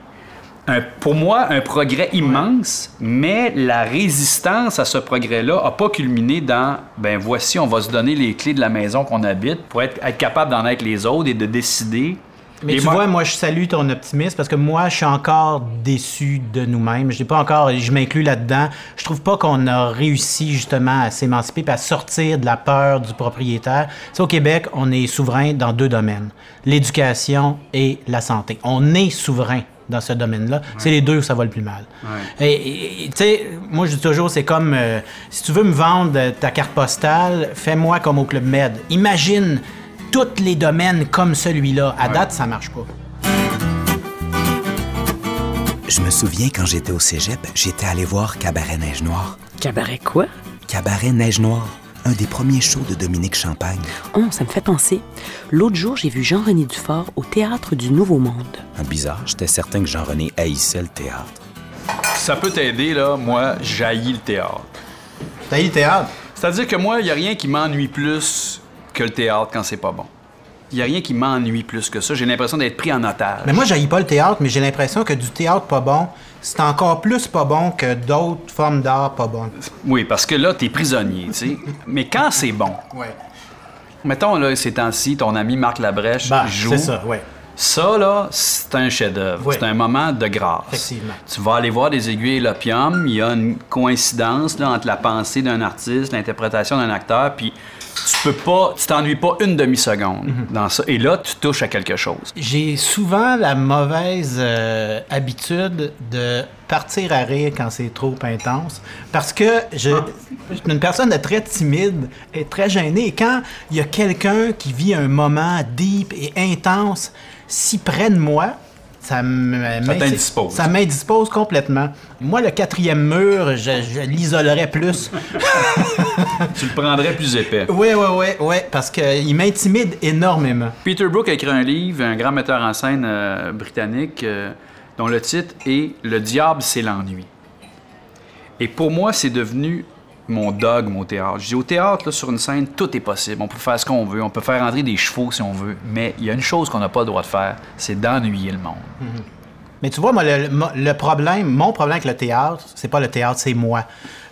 Un- pour moi, un progrès immense, mais la résistance à ce progrès-là n'a pas culminé dans ben voici, on va se donner les clés de la maison qu'on habite pour être, être capable d'en être les autres et de décider. Mais Et tu moi- vois, moi, je salue ton optimisme parce que moi, je suis encore déçu de nous-mêmes. Je n'ai pas encore, je m'inclus là-dedans. Je trouve pas qu'on a réussi justement à s'émanciper et à sortir de la peur du propriétaire. Tu sais, au Québec, on est souverain dans deux domaines l'éducation et la santé. On est souverain dans ce domaine-là. C'est les deux où ça va le plus mal. Ouais. Et- Et et, tu sais, moi je dis toujours, c'est comme euh, si tu veux me vendre ta carte postale, fais-moi comme au Club Med. Imagine tous les domaines comme celui-là. À date, ça marche pas. Je me souviens quand j'étais au cégep, j'étais allé voir Cabaret Neige Noire. Cabaret quoi? Cabaret Neige Noire. Un des premiers shows de Dominique Champagne. Oh, ça me fait penser. L'autre jour, j'ai vu Jean-René Dufort au Théâtre du Nouveau Monde. Un bizarre, j'étais certain que Jean-René haïssait le théâtre. Ça peut t'aider, là. Moi, j'haïs le théâtre. Eu le théâtre? C'est-à-dire que moi, il n'y a rien qui m'ennuie plus que le théâtre quand c'est pas bon. Il n'y a rien qui m'ennuie plus que ça. J'ai l'impression d'être pris en otage. Mais moi, j'haïs pas le théâtre, mais j'ai l'impression que du théâtre pas bon, c'est encore plus pas bon que d'autres formes d'art pas bonnes. Oui, parce que là, t'es prisonnier, tu sais. Mais quand c'est bon, Ouais. mettons, là, ces temps-ci, ton ami Marc Labrèche Bah, joue. c'est ça, ouais. Ça, là, c'est un chef-d'œuvre. Oui. C'est un moment de grâce. Effectivement. Tu vas aller voir des aiguilles et l'opium. Il y a une coïncidence là, entre la pensée d'un artiste, l'interprétation d'un acteur, puis tu peux pas, tu t'ennuies pas une demi-seconde Mhm. dans ça. Et là, tu touches à quelque chose. J'ai souvent la mauvaise euh, habitude de partir à rire quand c'est trop intense parce que je, je suis une personne de très timide et très gênée. Et quand il y a quelqu'un qui vit un moment deep et intense si près de moi, ça me t'indispose. Ça m'indispose complètement. Moi, le quatrième mur, je, je l'isolerais plus. Tu le prendrais plus épais. oui, oui, oui, oui, parce qu'il m'intimide énormément. Peter Brook a écrit un livre, un grand metteur en scène euh, britannique, euh, dont le titre est Le diable, c'est l'ennui. Et pour moi, c'est devenu mon dogme au théâtre. Je dis au théâtre, là, sur une scène, tout est possible. On peut faire ce qu'on veut. On peut faire entrer des chevaux si on veut. Mais il y a une chose qu'on n'a pas le droit de faire, c'est d'ennuyer le monde. Mais tu vois, moi, le, le- le problème, mon problème avec le théâtre, c'est pas le théâtre, c'est moi.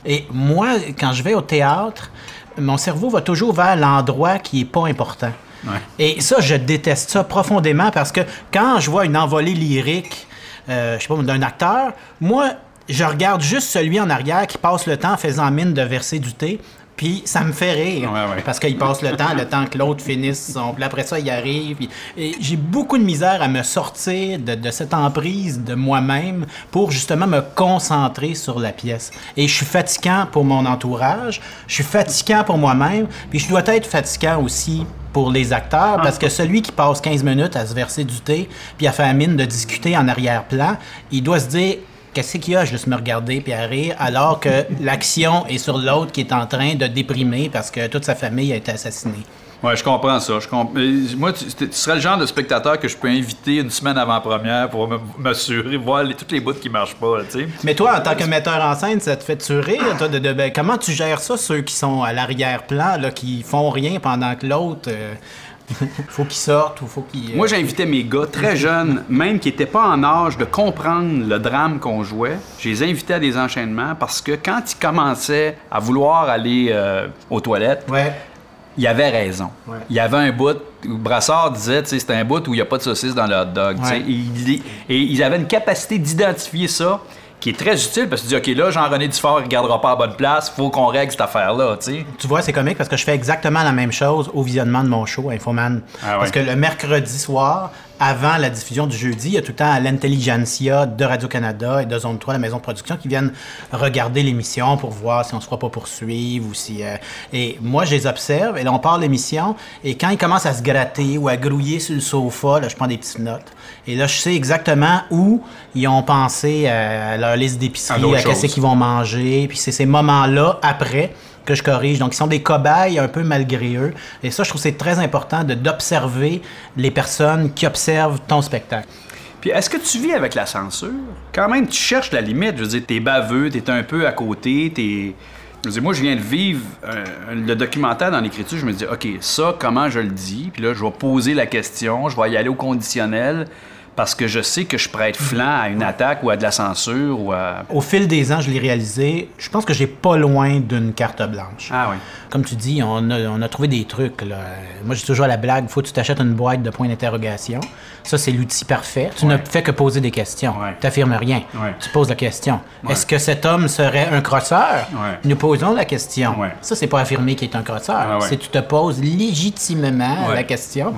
Et moi, quand je vais au théâtre, mon cerveau va toujours vers l'endroit qui est pas important. Ouais. Et ça, je déteste ça profondément parce que quand je vois une envolée lyrique, euh, je sais pas, d'un acteur, moi, je regarde juste celui en arrière qui passe le temps faisant mine de verser du thé. Puis ça me fait rire. Ouais, ouais. Parce qu'il passe le temps, le temps que l'autre finisse son. Puis après ça, il arrive. puis- Et j'ai beaucoup de misère à me sortir de, de cette emprise de moi-même pour justement me concentrer sur la pièce. Et je suis fatigant pour mon entourage, je suis fatigant pour moi-même, puis je dois être fatigant aussi pour les acteurs, parce que celui qui passe 15 minutes à se verser du thé, puis à faire mine de discuter en arrière-plan, il doit se dire Qu'est-ce qu'il y a? Juste me regarder puis à rire, alors que l'action est sur l'autre qui est en train de déprimer parce que toute sa famille a été assassinée. Ouais, je comprends ça. Je comp- Moi, tu, tu serais le genre de spectateur que je peux inviter une semaine avant-première pour me- m'assurer, voir les, toutes les bouts qui marchent pas, là, tu sais. Mais toi, en tant que metteur en scène, ça te fait tu rire? Toi, de, de- ben, comment tu gères ça, ceux qui sont à l'arrière-plan, là, qui font rien pendant que l'autre, euh, faut qu'il sorte ou faut qu'il... euh, Moi, j'invitais mes gars très jeunes, même qui n'étaient pas en âge de comprendre le drame qu'on jouait. Je les invitais à des enchaînements parce que quand ils commençaient à vouloir aller euh, aux toilettes, Ouais. Il avait raison. Ouais. Il y avait un bout où Brassard disait, c'est un bout où il n'y a pas de saucisse dans le hot dog. Ouais. Et, il- et ils avaient une capacité d'identifier ça qui est très utile parce que tu dis, OK, là, Jean-René Dufort ne regardera pas à bonne place, faut qu'on règle cette affaire-là, tu vois, c'est comique parce que je fais exactement la même chose au visionnement de mon show, Infoman. Ah ouais. Parce que le mercredi soir, avant la diffusion du jeudi, il y a tout le temps l'intelligentsia de Radio-Canada et de Zone 3, la maison de production, qui viennent regarder l'émission pour voir si on se fera pas poursuivre ou si... euh, Et moi, je les observe et là, on part l'émission et quand ils commencent à se gratter ou à grouiller sur le sofa, là, je prends des petites notes. Et là, je sais exactement où ils ont pensé à leur liste À d'épicerie, d'autres à qu'est-ce qu'ils vont manger. Puis c'est ces moments-là, après, que je corrige. Donc, ils sont des cobayes un peu malgré eux. Et ça, je trouve c'est très important d'observer les personnes qui observent ton spectacle. Puis est-ce que tu vis avec la censure? Quand même, tu cherches la limite. Je veux dire, t'es baveux, t'es un peu à côté, t'es... Je dire, moi, je viens de vivre le documentaire dans l'écriture. Je me dis, OK, ça, comment je le dis? Puis là, je vais poser la question, je vais y aller au conditionnel parce que je sais que je pourrais être flanc à une attaque ou à de la censure ou à... Au fil des ans, je l'ai réalisé. Je pense que j'ai pas loin d'une carte blanche. Ah oui. Comme tu dis, on a, on a trouvé des trucs. Là. Moi, j'ai toujours la blague, faut que tu t'achètes une boîte de points d'interrogation. Ça, c'est l'outil parfait. Tu ne fais que poser des questions. Ouais. Tu n'affirmes rien. Ouais. Tu poses la question. Est-ce que cet homme serait un crosseur? Nous posons la question. Ça, c'est pas affirmer qu'il est un crosseur. Ah. C'est tu te poses légitimement la question.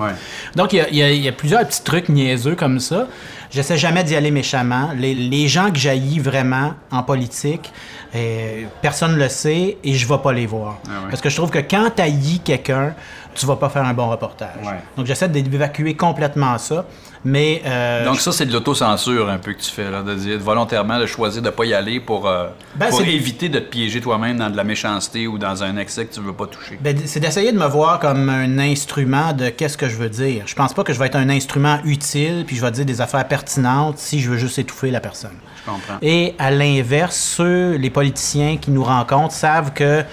Donc, il y a- y, y plusieurs petits trucs niaiseux comme ça. J'essaie jamais d'y aller méchamment. Les, les gens que j'haïs vraiment en politique, euh, personne ne le sait et je ne vais pas les voir. Ah ouais. Parce que je trouve que quand tu haïs quelqu'un, tu vas pas faire un bon reportage. Ouais. Donc j'essaie d'évacuer complètement ça. Mais euh, Donc ça, c'est de l'autocensure un peu que tu fais, là, de dire volontairement de choisir de pas y aller pour, euh, Ben, pour éviter de te piéger toi-même dans de la méchanceté ou dans un excès que tu veux pas toucher. Ben, c'est d'essayer de me voir comme un instrument de qu'est-ce que je veux dire. Je pense pas que je vais être un instrument utile puis je vais dire des affaires pertinentes si je veux juste étouffer la personne. Je comprends. Et à l'inverse, ceux, les politiciens qui nous rencontrent savent que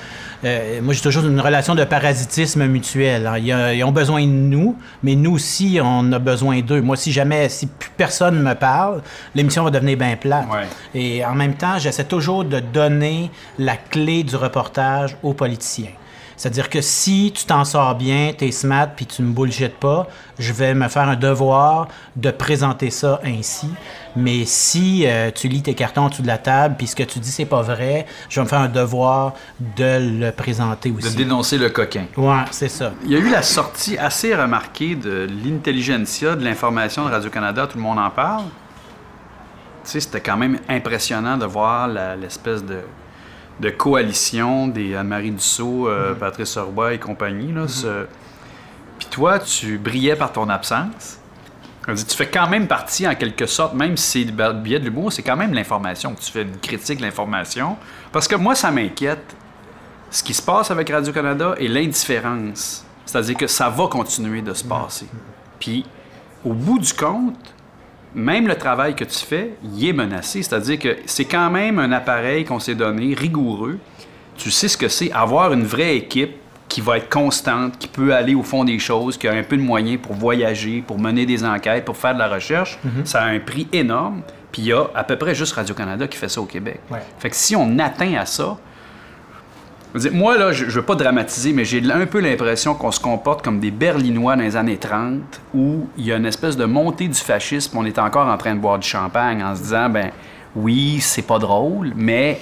euh, moi j'ai toujours une relation de parasitisme mutuel. hein. Ils, euh, ils ont besoin de nous, mais nous aussi on a besoin d'eux. Moi si jamais, si plus personne me parle, l'émission va devenir bien plate. Ouais. Et en même temps, j'essaie toujours de donner la clé du reportage aux politiciens. C'est-à-dire que si tu t'en sors bien, t'es smart, puis tu me bullshit pas, je vais me faire un devoir de présenter ça ainsi. Mais si euh, tu lis tes cartons en dessous de la table, puis ce que tu dis c'est pas vrai, je vais me faire un devoir de le présenter De aussi. dénoncer le coquin. Ouais, c'est ça. Il y a eu la sortie assez remarquée de l'intelligentsia de l'information de Radio-Canada, tout le monde en parle. Tu sais, c'était quand même impressionnant de voir la- l'espèce de, de coalition des Anne-Marie Dussault, euh, Patrice Roy et compagnie. Là, ce- Puis toi, tu brillais par ton absence. Tu fais quand même partie, en quelque sorte, même si c'est le billet de l'humour, c'est quand même l'information que tu fais, une critique de l'information. Parce que moi, ça m'inquiète ce qui se passe avec Radio-Canada et l'indifférence. C'est-à-dire que ça va continuer de se passer. Puis, au bout du compte, même le travail que tu fais, il est menacé. C'est-à-dire que c'est quand même un appareil qu'on s'est donné, rigoureux. Tu sais ce que c'est, avoir une vraie équipe qui va être constante, qui peut aller au fond des choses, qui a un peu de moyens pour voyager, pour mener des enquêtes, pour faire de la recherche. Ça a un prix énorme. Puis il y a à peu près juste Radio-Canada qui fait ça au Québec. Ouais. Fait que si on atteint à ça, moi, là, je ne veux pas dramatiser, mais j'ai un peu l'impression qu'on se comporte comme des Berlinois dans les années 30, où il y a une espèce de montée du fascisme. On est encore en train de boire du champagne en se disant, ben oui, c'est pas drôle, mais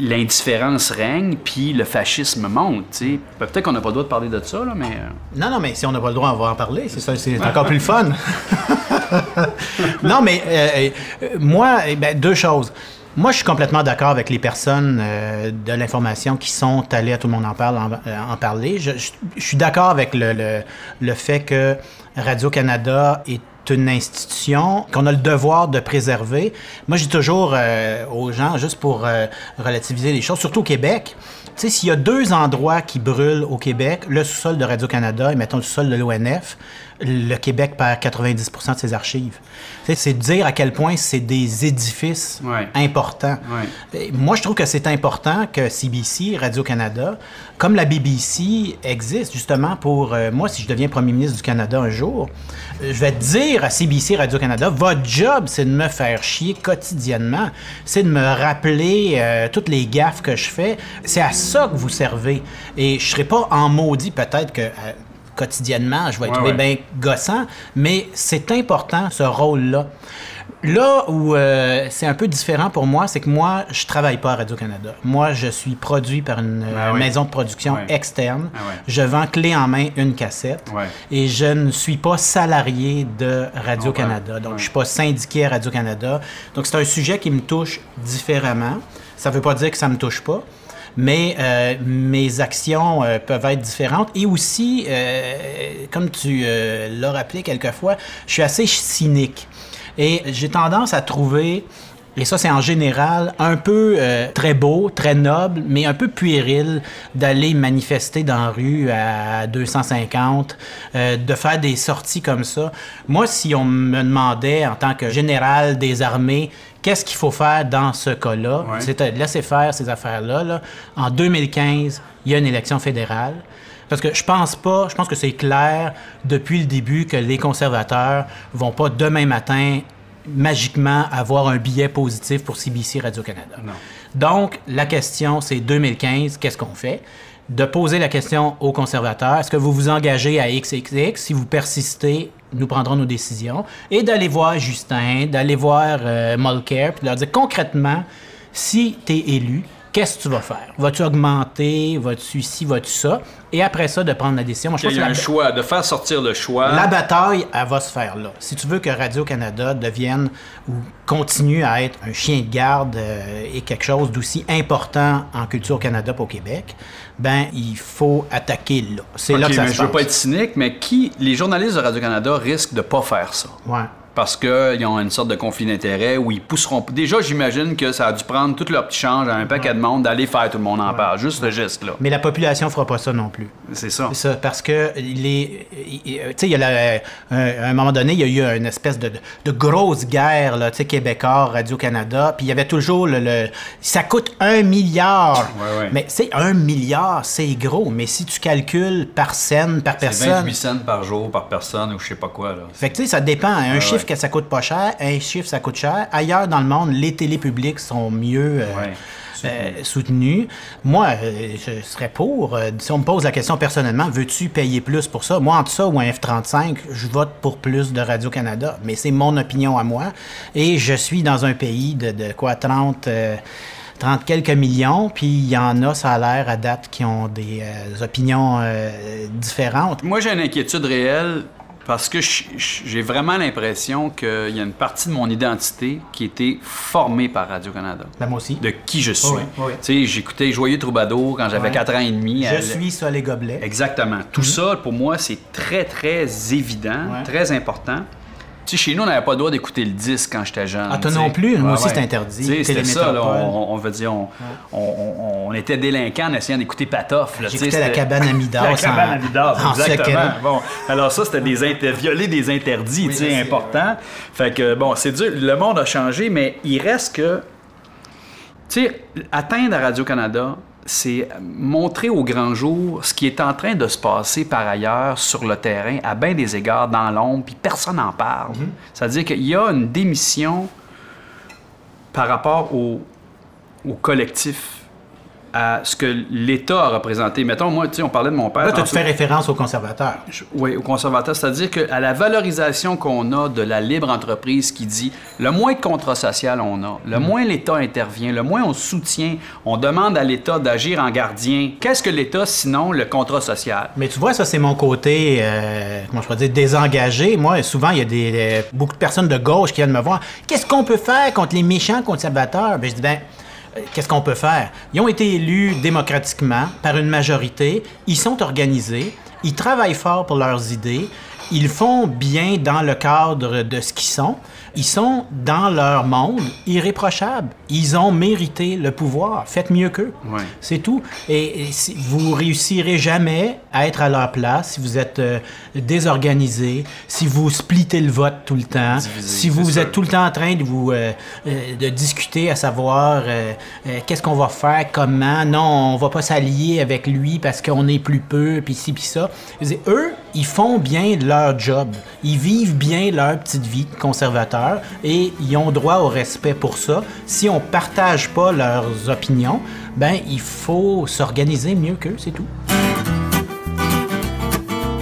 l'indifférence règne, puis le fascisme monte. Peut-être qu'on n'a pas le droit de parler de ça, là, mais... euh, Non, non, mais si on n'a pas le droit, on va en parler. C'est ça, c'est encore plus le fun. non, mais euh, euh, moi, eh ben, deux choses. Moi, je suis complètement d'accord avec les personnes euh, de l'information qui sont allées à Tout le monde en parle euh, parler. Je, suis d'accord avec le, fait que Radio-Canada est une institution qu'on a le devoir de préserver. Moi, dis toujours euh, aux gens, juste pour relativiser les choses, surtout au Québec, tu sais, s'il y a deux endroits qui brûlent au Québec, le sous-sol de Radio-Canada et mettons le sous-sol de l'ONF, le Québec perd 90% de ses archives. C'est dire à quel point c'est des édifices Ouais. importants. Ouais. Moi, je trouve que c'est important que CBC, Radio-Canada, comme la BBC, existe justement pour... euh, moi, si je deviens premier ministre du Canada un jour, euh, je vais dire à CBC, Radio-Canada, votre job, c'est de me faire chier quotidiennement. C'est de me rappeler euh, toutes les gaffes que je fais. C'est à ça que vous servez. Et je serai pas en maudit, peut-être que... euh, quotidiennement, je vais être Ouais, trouver ouais. bien gossant, mais c'est important ce rôle-là. Là où euh, c'est un peu différent pour moi, c'est que moi, je travaille pas à Radio-Canada. Moi, je suis produit par une euh, Ah oui. maison de production externe. Ah. Je vends clé en main une cassette. Et je ne suis pas salarié de Radio-Canada. Donc, je suis pas syndiqué à Radio-Canada. Donc, c'est un sujet qui me touche différemment. Ça veut pas dire que ça me touche pas. Mais euh, mes actions euh, peuvent être différentes. Et aussi, euh, comme tu euh, l'as rappelé quelquefois, je suis assez cynique. Et j'ai tendance à trouver, et ça c'est en général, un peu euh, très beau, très noble, mais un peu puéril d'aller manifester dans la rue à 250, euh, de faire des sorties comme ça. Moi, si on me demandait en tant que général des armées, qu'est-ce qu'il faut faire dans ce cas-là, Ouais. c'est de laisser faire ces affaires-là. là. En 2015, il y a une élection fédérale. Parce que je pense pas, je pense que c'est clair depuis le début que les conservateurs vont pas demain matin magiquement avoir un billet positif pour CBC Radio-Canada. Donc, la question, c'est 2015, qu'est-ce qu'on fait? De poser la question aux conservateurs, est-ce que vous vous engagez à XXX? Si vous persistez, nous prendrons nos décisions. Et d'aller voir Justin, d'aller voir euh, Mulcair, puis de leur dire concrètement, si tu es élu, qu'est-ce que tu vas faire? Vas-tu augmenter? Vas-tu ci, vas-tu ça? Et après ça, de prendre la décision. Moi, je pense Il y que a la- un choix, de faire sortir le choix. la bataille, elle va se faire là. Si tu veux que Radio-Canada devienne ou continue à être un chien de garde euh, et quelque chose d'aussi important en culture au Canada pour au Québec, ben il faut attaquer là. C'est là que ça mais se je veux passe. pas être cynique, mais qui, les journalistes de Radio-Canada risquent de pas faire ça? Ouais. Parce qu'ils ont une sorte de conflit d'intérêts où ils pousseront. Déjà, j'imagine que ça a dû prendre tout leur petit change à un paquet de monde d'aller faire tout le monde en parle. Juste ce geste-là. Mais la population fera pas ça non plus. C'est ça. C'est ça, parce que les, il- tu sais, il y a la- à un moment donné, il y a eu une espèce de, de grosse guerre, là, tu sais, Québécois, Radio-Canada, puis il y avait toujours le, le- ça coûte un milliard. Ouais, ouais. Mais c'est un milliard, c'est gros, mais si tu calcules par scène, par C'est personne, 28 cents par jour par personne ou je sais pas quoi. Là. fait que tu sais, ça dépend. Un Ouais, chiffre. Que ça coûte pas cher, un chiffre ça coûte cher. Ailleurs dans le monde, les télés publiques sont mieux euh, Ouais. euh, soutenues. Moi, euh, je serais pour. euh, si on me pose la question personnellement, veux-tu payer plus pour ça? Moi, entre ça ou un F-35, je vote pour plus de Radio-Canada. Mais c'est mon opinion à moi. Et je suis dans un pays de, de quoi, 30... euh, 30 quelques millions, puis il y en a, ça a l'air à date, qui ont des euh, opinions euh, différentes. Moi, j'ai une inquiétude réelle parce que j'ai vraiment l'impression qu'il y a une partie de mon identité qui a été formée par Radio-Canada. Ben, moi aussi. De qui je suis. Oui, oui. Tu sais, j'écoutais Joyeux Troubadour quand j'avais Ouais. 4 ans et demi. Je suis ça les gobelets. Exactement. Tout ça, pour moi, c'est très, très évident, très important. Tu sais, chez nous, on n'avait pas le droit d'écouter le disque quand j'étais jeune. Ah, toi non plus? Moi aussi, c'était interdit. C'était ça, là. On, on veut dire, on, on, on- on était délinquants en essayant d'écouter Patoff. J'écoutais la cabane à Midas La cabane à Midas, en exactement. Bon, alors ça, c'était des inter- violer des interdits, tu sais, importants. Fait que, bon, c'est dur. Le monde a changé, mais il reste que... Tu sais, atteindre à Radio-Canada, c'est montrer au grand jour ce qui est en train de se passer par ailleurs sur le terrain, à bien des égards, dans l'ombre, puis personne n'en parle. C'est-à-dire qu'il y a une démission par rapport au, au collectif, à ce que l'État a représenté. Mettons, moi, tu sais, on parlait de mon père. Là, tu fais référence aux conservateurs. Oui, aux conservateurs, c'est-à-dire qu'à la valorisation qu'on a de la libre entreprise qui dit le moins de contrat social on a, Mm. le moins l'État intervient, le moins on soutient, on demande à l'État d'agir en gardien. Qu'est-ce que l'État sinon le contrat social? Mais tu vois, ça, c'est mon côté, euh, comment je pourrais dire, désengagé. Moi, souvent, il y a des, euh, beaucoup de personnes de gauche qui viennent me voir. Qu'est-ce qu'on peut faire contre les méchants conservateurs? Ben, je dis, ben, qu'est-ce qu'on peut faire? Ils ont été élus démocratiquement par une majorité. Ils sont organisés. Ils travaillent fort pour leurs idées. Ils font bien dans le cadre de ce qu'ils sont. Ils sont dans leur monde irréprochables. Ils ont mérité le pouvoir. Faites mieux qu'eux. Ouais. C'est tout. Et, et si- vous réussirez jamais à être à leur place si vous êtes euh, désorganisé, si vous splittez le vote tout le temps, si vous, êtes tout le temps en train de vous euh, euh, de discuter à savoir euh, qu'est-ce qu'on va faire, comment. Non, on va pas s'allier avec lui parce qu'on est plus peu, puis ci, puis ça. Dire, eux, ils font bien leur job. Ils vivent bien leur petite vie de conservateurs et ils ont droit au respect pour ça. Si on partage pas leurs opinions, ben il faut s'organiser mieux qu'eux, c'est tout.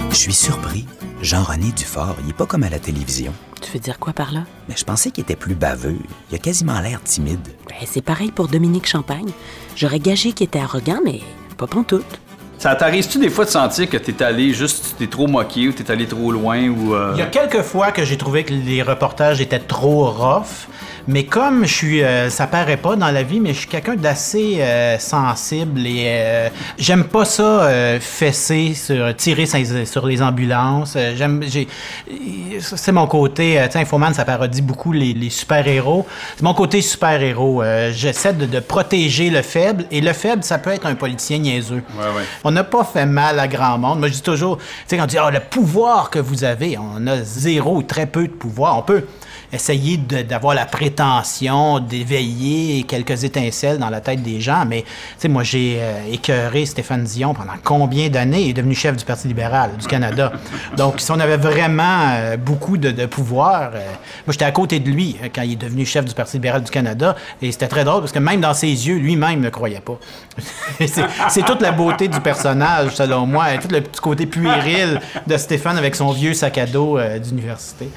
Je suis surpris. Jean-René Dufort, il est pas comme à la télévision. Tu veux dire quoi par là? Mais je pensais qu'il était plus baveux. Il a quasiment l'air timide. Ben, c'est pareil pour Dominique Champagne. J'aurais gagé qu'il était arrogant, mais pas pantoute. Ça t'arrive-tu des fois de sentir que t'es allé juste, t'es trop moqué ou t'es allé trop loin ou... euh, Il y a quelques fois que j'ai trouvé que les reportages étaient trop rough, mais comme je suis, euh, ça paraît pas dans la vie, mais je suis quelqu'un d'assez euh, sensible et euh, j'aime pas ça euh, fesser sur tirer sur, les ambulances. Euh, J'aime, j'ai, c'est mon côté. Euh, sais, Infoman, ça parodie beaucoup les, les super héros. C'est mon côté super héros. J'essaie de, de protéger le faible et le faible, ça peut être un politicien niaiseux. Ouais, ouais. On n'a pas fait mal à grand monde. Moi, je dis toujours, tu sais, quand on dit, ah, le pouvoir que vous avez, on a zéro ou très peu de pouvoir. On peut essayer d'avoir la prétention d'éveiller quelques étincelles dans la tête des gens, mais, tu sais, moi, j'ai euh, écœuré Stéphane Dion pendant combien d'années? Il est devenu chef du Parti libéral du Canada. Donc, si on avait vraiment euh, beaucoup de, de pouvoir, euh, moi, j'étais à côté de lui euh, quand il est devenu chef du Parti libéral du Canada, et c'était très drôle parce que même dans ses yeux, lui-même ne croyait pas. c'est c'est toute la beauté du personnage, selon moi, et tout le petit côté puéril de Stéphane avec son vieux sac à dos euh, d'université.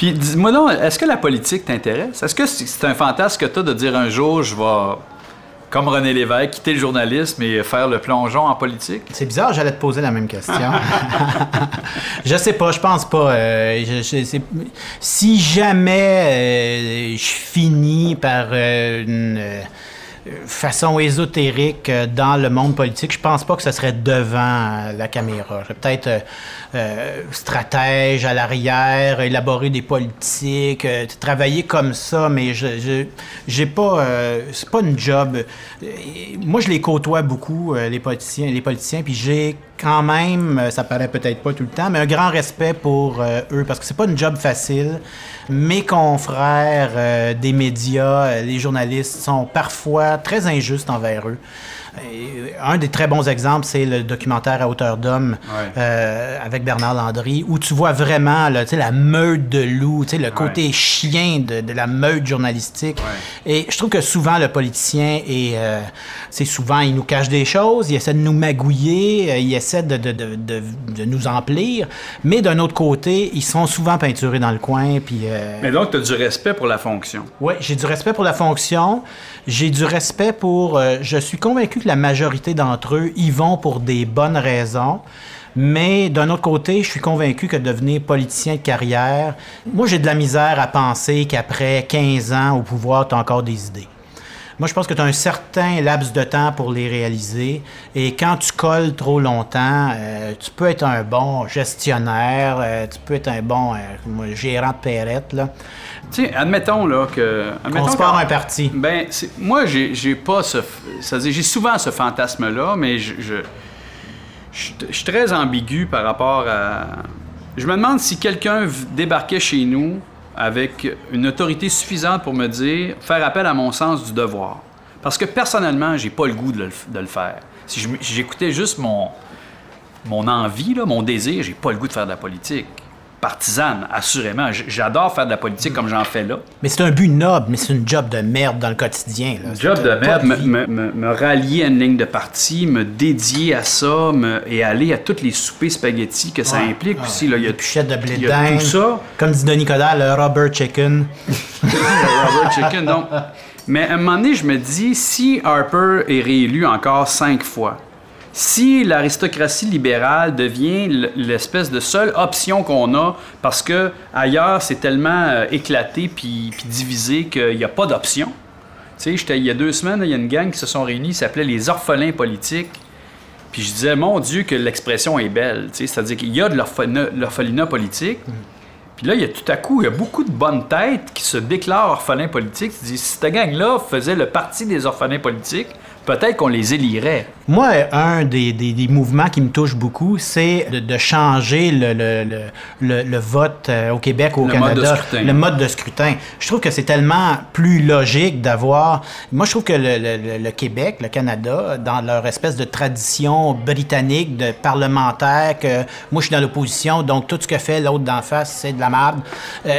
Puis dis-moi donc, est-ce que la politique t'intéresse? Est-ce que c'est un fantasme que t'as de dire un jour, je vais comme René Lévesque, quitter le journalisme et faire le plongeon en politique? C'est bizarre, j'allais te poser la même question. je sais pas, je pense pas. Euh, si jamais euh, je finis par euh, une façon ésotérique euh, dans le monde politique, je pense pas que ce serait devant euh, la caméra. Je peut-être euh, stratège à l'arrière, élaborer des politiques, travailler comme ça, mais je j'ai pas c'est pas une job. Moi, je les côtoie beaucoup les politiciens, les politiciens, puis j'ai quand même, ça paraît peut-être pas tout le temps, mais un grand respect pour eux parce que c'est pas une job facile. Mes confrères euh, des médias, euh, les journalistes, sont parfois très injustes envers eux un des très bons exemples, c'est le documentaire à hauteur d'homme euh, avec Bernard Landry, où tu vois vraiment là, la meute de loups, le côté chien de, la meute journalistique. Et je trouve que souvent, le politicien, est, euh, c'est souvent, il nous cache des choses, il essaie de nous magouiller, euh, il essaie de, de, de nous emplir, mais d'un autre côté, ils sont souvent peinturés dans le coin. Puis, mais donc, tu as du respect pour la fonction. Oui, j'ai du respect pour la fonction. J'ai du respect pour... je suis convaincu la majorité d'entre eux y vont pour des bonnes raisons. Mais d'un autre côté, je suis convaincu que devenir politicien de carrière, moi j'ai de la misère à penser qu'après 15 ans au pouvoir, tu as encore des idées. Moi, je pense que tu as un certain laps de temps pour les réaliser. Et quand tu colles trop longtemps, euh, tu peux être un bon gestionnaire, euh, tu peux être un bon euh, gérant de perrette. Là. Tu sais, admettons là que. Admettons On se part un parti. Ben, moi, j'ai pas ce. J'ai souvent ce fantasme-là, mais je, je, je, suis très ambigu par rapport à. Je me demande si quelqu'un débarquait chez nous avec une autorité suffisante pour me dire, faire appel à mon sens du devoir. Parce que personnellement, j'ai pas le goût de le, faire. Si j'écoutais juste mon, mon envie, là, mon désir, j'ai pas le goût de faire de la politique partisane, assurément. J'adore faire de la politique comme j'en fais là. Mais c'est un but noble, mais c'est une job de merde dans le quotidien. Là. Job de merde, me, me, me, rallier à une ligne de parti, me dédier à ça et aller à tous les soupers spaghetti que ça implique aussi. Là. Il y a, Puchette de blé de tout ça. Comme dit Denis Coderre, le rubber chicken. le rubber chicken, donc. Mais à un moment donné, je me dis, si Harper est réélu encore cinq fois, si l'aristocratie libérale devient l'espèce de seule option qu'on a parce que ailleurs c'est tellement euh, éclaté puis, divisé qu'il n'y a pas d'option. Tu sais, il y a deux semaines, il y a une gang qui se sont réunis, qui s'appelait les orphelins politiques. Puis je disais, mon Dieu, que l'expression est belle. C'est-à-dire qu'il y a de l'orphelinat politique. Puis là, il y a tout à coup, il y a beaucoup de bonnes têtes qui se déclarent orphelins politiques. Ils disent, si cette gang-là faisait le parti des orphelins politiques, peut-être qu'on les élirait. Moi, un des, des, mouvements qui me touche beaucoup, c'est de, changer le, le, le, le, vote euh, au Québec ou au Canada. le mode de scrutin. Je trouve que c'est tellement plus logique d'avoir... Moi, je trouve que le, Québec, le Canada, dans leur espèce de tradition britannique de parlementaire, que moi, je suis dans l'opposition, donc tout ce que fait l'autre d'en face, c'est de la merde. Euh,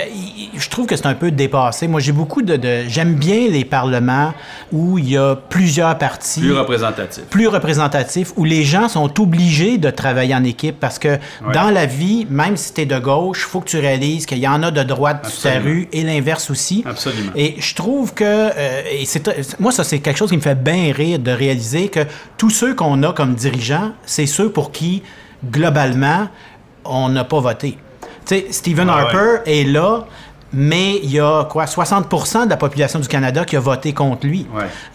je trouve que c'est un peu dépassé. Moi, j'ai beaucoup de... de J'aime bien les parlements où il y a plusieurs partis... Plus représentatifs. Plus représentatifs représentatif où les gens sont obligés de travailler en équipe parce que dans la vie, même si tu es de gauche, il faut que tu réalises qu'il y en a de droite sur ta rue et l'inverse aussi. Absolument. Et je trouve que, euh, et c'est, moi, ça, c'est quelque chose qui me fait bien rire de réaliser que tous ceux qu'on a comme dirigeants, c'est ceux pour qui, globalement, on n'a pas voté. Tu sais, Stephen Harper est là mais il y a quoi 60% de la population du Canada qui a voté contre lui.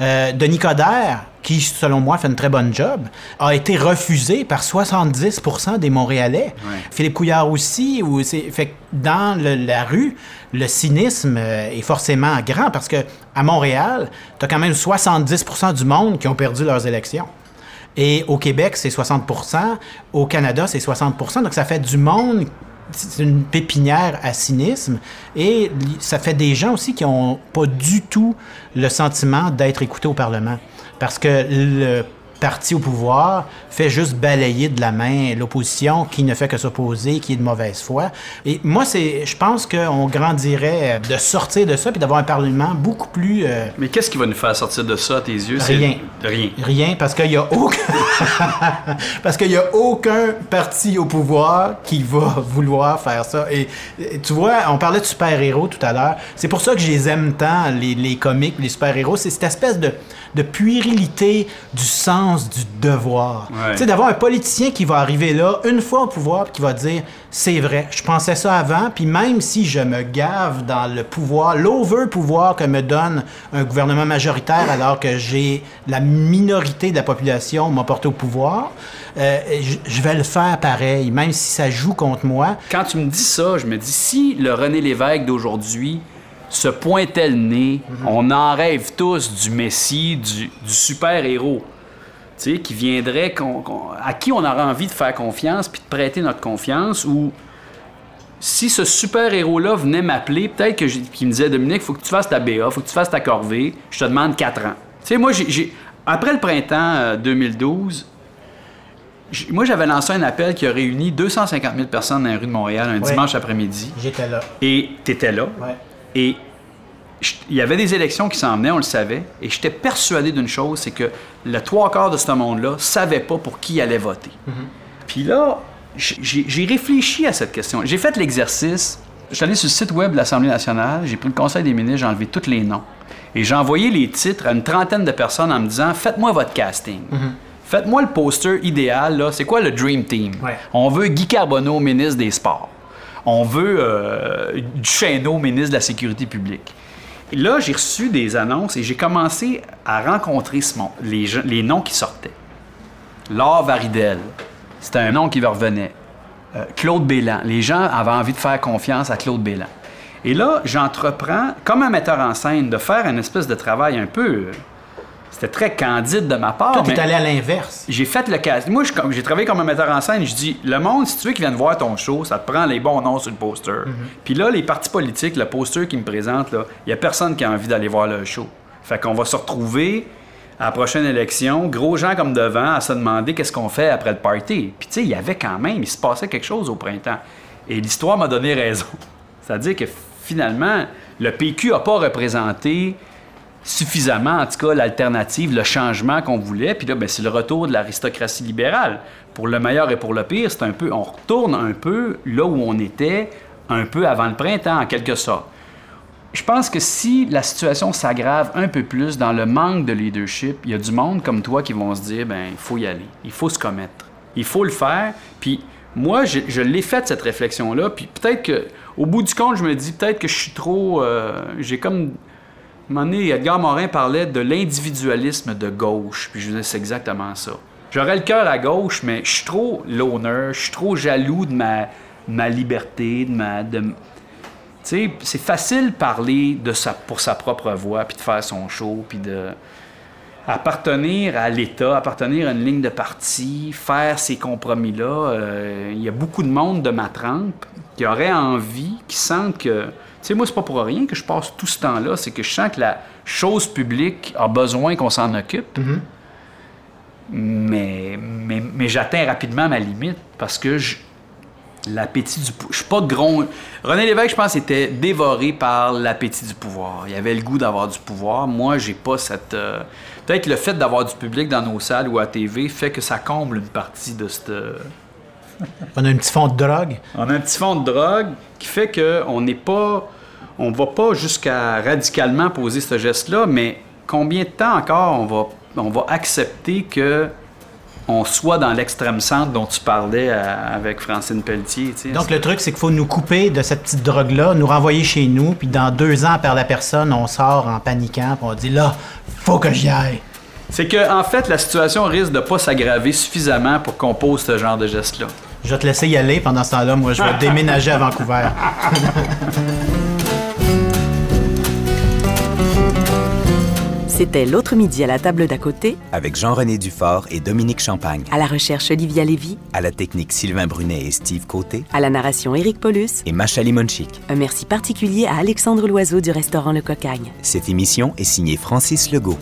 Euh, Denis Coderre, qui selon moi fait une très bonne job, a été refusé par 70% des Montréalais. Philippe Couillard aussi. Où fait dans la rue, le cynisme euh, est forcément grand parce que à Montréal, tu as quand même 70% du monde qui ont perdu leurs élections. Et au Québec, c'est 60% Au Canada, c'est 60% Donc, ça fait du monde c'est une pépinière à cynisme et ça fait des gens aussi qui n'ont pas du tout le sentiment d'être écoutés au Parlement. Parce que le parti au pouvoir fait juste balayer de la main l'opposition qui ne fait que s'opposer, qui est de mauvaise foi. Et moi, c'est, je pense qu'on grandirait de sortir de ça puis d'avoir un Parlement beaucoup plus... euh, Mais qu'est-ce qui va nous faire sortir de ça à tes yeux? C'est- Rien. Rien. Rien, parce qu'il y a aucun... parce qu'il y a aucun parti au pouvoir qui va vouloir faire ça. Et, et tu vois, on parlait de super-héros tout à l'heure. C'est pour ça que je les aime tant, les, les comiques, les super-héros. C'est cette espèce de, de puérilité du sens du devoir. Ouais. Tu sais, d'avoir un politicien qui va arriver là, une fois au pouvoir, puis qui va dire c'est vrai, je pensais ça avant, puis même si je me gave dans le pouvoir, l'over-pouvoir que me donne un gouvernement majoritaire alors que j'ai la minorité de la population m'a porté au pouvoir, euh, je, vais le faire pareil, même si ça joue contre moi. Quand tu me dis ça, je me dis si le René Lévesque d'aujourd'hui se pointait le nez, on en rêve tous du Messie, du, du super-héros. Tu sais, qui viendrait, à qui on aurait envie de faire confiance puis de prêter notre confiance, ou si ce super-héros-là venait m'appeler, peut-être qu'il me disait Dominique, faut que tu fasses ta BA, faut que tu fasses ta corvée, je te demande 4 ans. Tu sais, moi, j'ai- après le printemps euh, 2012, j- moi, j'avais lancé un appel qui a réuni 250 000 personnes dans les rues de Montréal un Ouais. dimanche après-midi. J'étais là. Et tu étais là. Ouais. Et il y avait des élections qui s'en venaient, on le savait. Et j'étais persuadé d'une chose, c'est que le trois quarts de ce monde-là savait pas pour qui allait voter. Puis là, j'ai réfléchi à cette question. J'ai fait l'exercice. Je suis allé sur le site web de l'Assemblée nationale, j'ai pris le Conseil des ministres, j'ai enlevé tous les noms. Et j'ai envoyé les titres à une trentaine de personnes en me disant Faites-moi votre casting. Faites-moi le poster idéal, là. C'est quoi le Dream Team? Ouais. On veut Guy Carbonneau, ministre des Sports. On veut euh, Duchesneau, ministre de la Sécurité publique. Et là, j'ai reçu des annonces et j'ai commencé à rencontrer les, noms qui sortaient. Laure Varidel, c'était un nom qui me revenait. Euh, Claude Bélan. Les gens avaient envie de faire confiance à Claude Bélan. Et là, j'entreprends, comme un metteur en scène, de faire une espèce de travail un peu. C'était très candide de ma part. Toi, t'es allé à l'inverse. j'ai fait le casting. Moi, j'ai travaillé comme un metteur en scène. Je dis, le monde, si tu veux qu'ils viennent voir ton show, ça te prend les bons noms sur le poster. Puis là, les partis politiques, le poster qu'ils me présentent, il n'y a personne qui a envie d'aller voir le show. Fait qu'on va se retrouver à la prochaine élection, gros gens comme devant, à se demander qu'est-ce qu'on fait après le party. Puis tu sais, il y avait quand même, il se passait quelque chose au printemps. Et l'histoire m'a donné raison. C'est-à-dire que finalement, le PQ n'a pas représenté suffisamment, en tout cas, l'alternative, le changement qu'on voulait. Puis là, ben, c'est le retour de l'aristocratie libérale. Pour le meilleur et pour le pire, c'est un peu, on retourne un peu là où on était un peu avant le printemps, en quelque sorte. Je pense que si la situation s'aggrave un peu plus dans le manque de leadership, il y a du monde comme toi qui vont se dire, ben, il faut y aller, il faut se commettre, il faut le faire. Puis moi, je, l'ai fait cette réflexion-là. Puis peut-être que, au bout du compte, je me dis peut-être que je suis trop, euh, j'ai comme donné, Edgar Morin parlait de l'individualisme de gauche. Puis je disais, c'est exactement ça. J'aurais le cœur à gauche, mais je suis trop loner, je suis trop jaloux de ma, ma liberté, de ma. De... Tu sais, c'est facile parler de sa, pour sa propre voix, puis de faire son show, puis de appartenir à l'État, appartenir à une ligne de parti, faire ces compromis-là. Euh, Il y a beaucoup de monde de ma trempe qui aurait envie, qui sentent que... Tu sais, moi, c'est pas pour rien que je passe tout ce temps-là, c'est que je sens que la chose publique a besoin qu'on s'en occupe. Mais, mais, mais j'atteins rapidement ma limite parce que je, l'appétit du pouvoir. Je suis pas de gros. René Lévesque, je pense, était dévoré par l'appétit du pouvoir. Il avait le goût d'avoir du pouvoir. Moi, j'ai pas cette. euh, Peut-être le fait d'avoir du public dans nos salles ou à TV fait que ça comble une partie de cette. On a un petit fond de drogue. On a un petit fond de drogue qui fait qu'on n'est pas. On va pas jusqu'à radicalement poser ce geste-là, mais combien de temps encore on va, on va accepter que on soit dans l'extrême centre dont tu parlais à- avec Francine Pelletier. Donc, le truc, c'est qu'il faut nous couper de cette petite drogue-là, nous renvoyer chez nous, puis dans deux ans, par la personne, on sort en paniquant, puis on dit là, faut que j'y aille. C'est que en fait, la situation risque de pas s'aggraver suffisamment pour qu'on pose ce genre de geste-là. Je vais te laisser y aller. Pendant ce temps-là, moi, je vais déménager à Vancouver. C'était l'autre midi à la table d'à côté, Avec Jean-René Dufort et Dominique Champagne. à la recherche Olivia Lévy, À la technique Sylvain Brunet et Steve Côté. à la narration Éric Paulus. Et Macha Limonchik. Un merci particulier à Alexandre Loiseau du restaurant Le Cocagne. Cette émission est signée Francis Legault.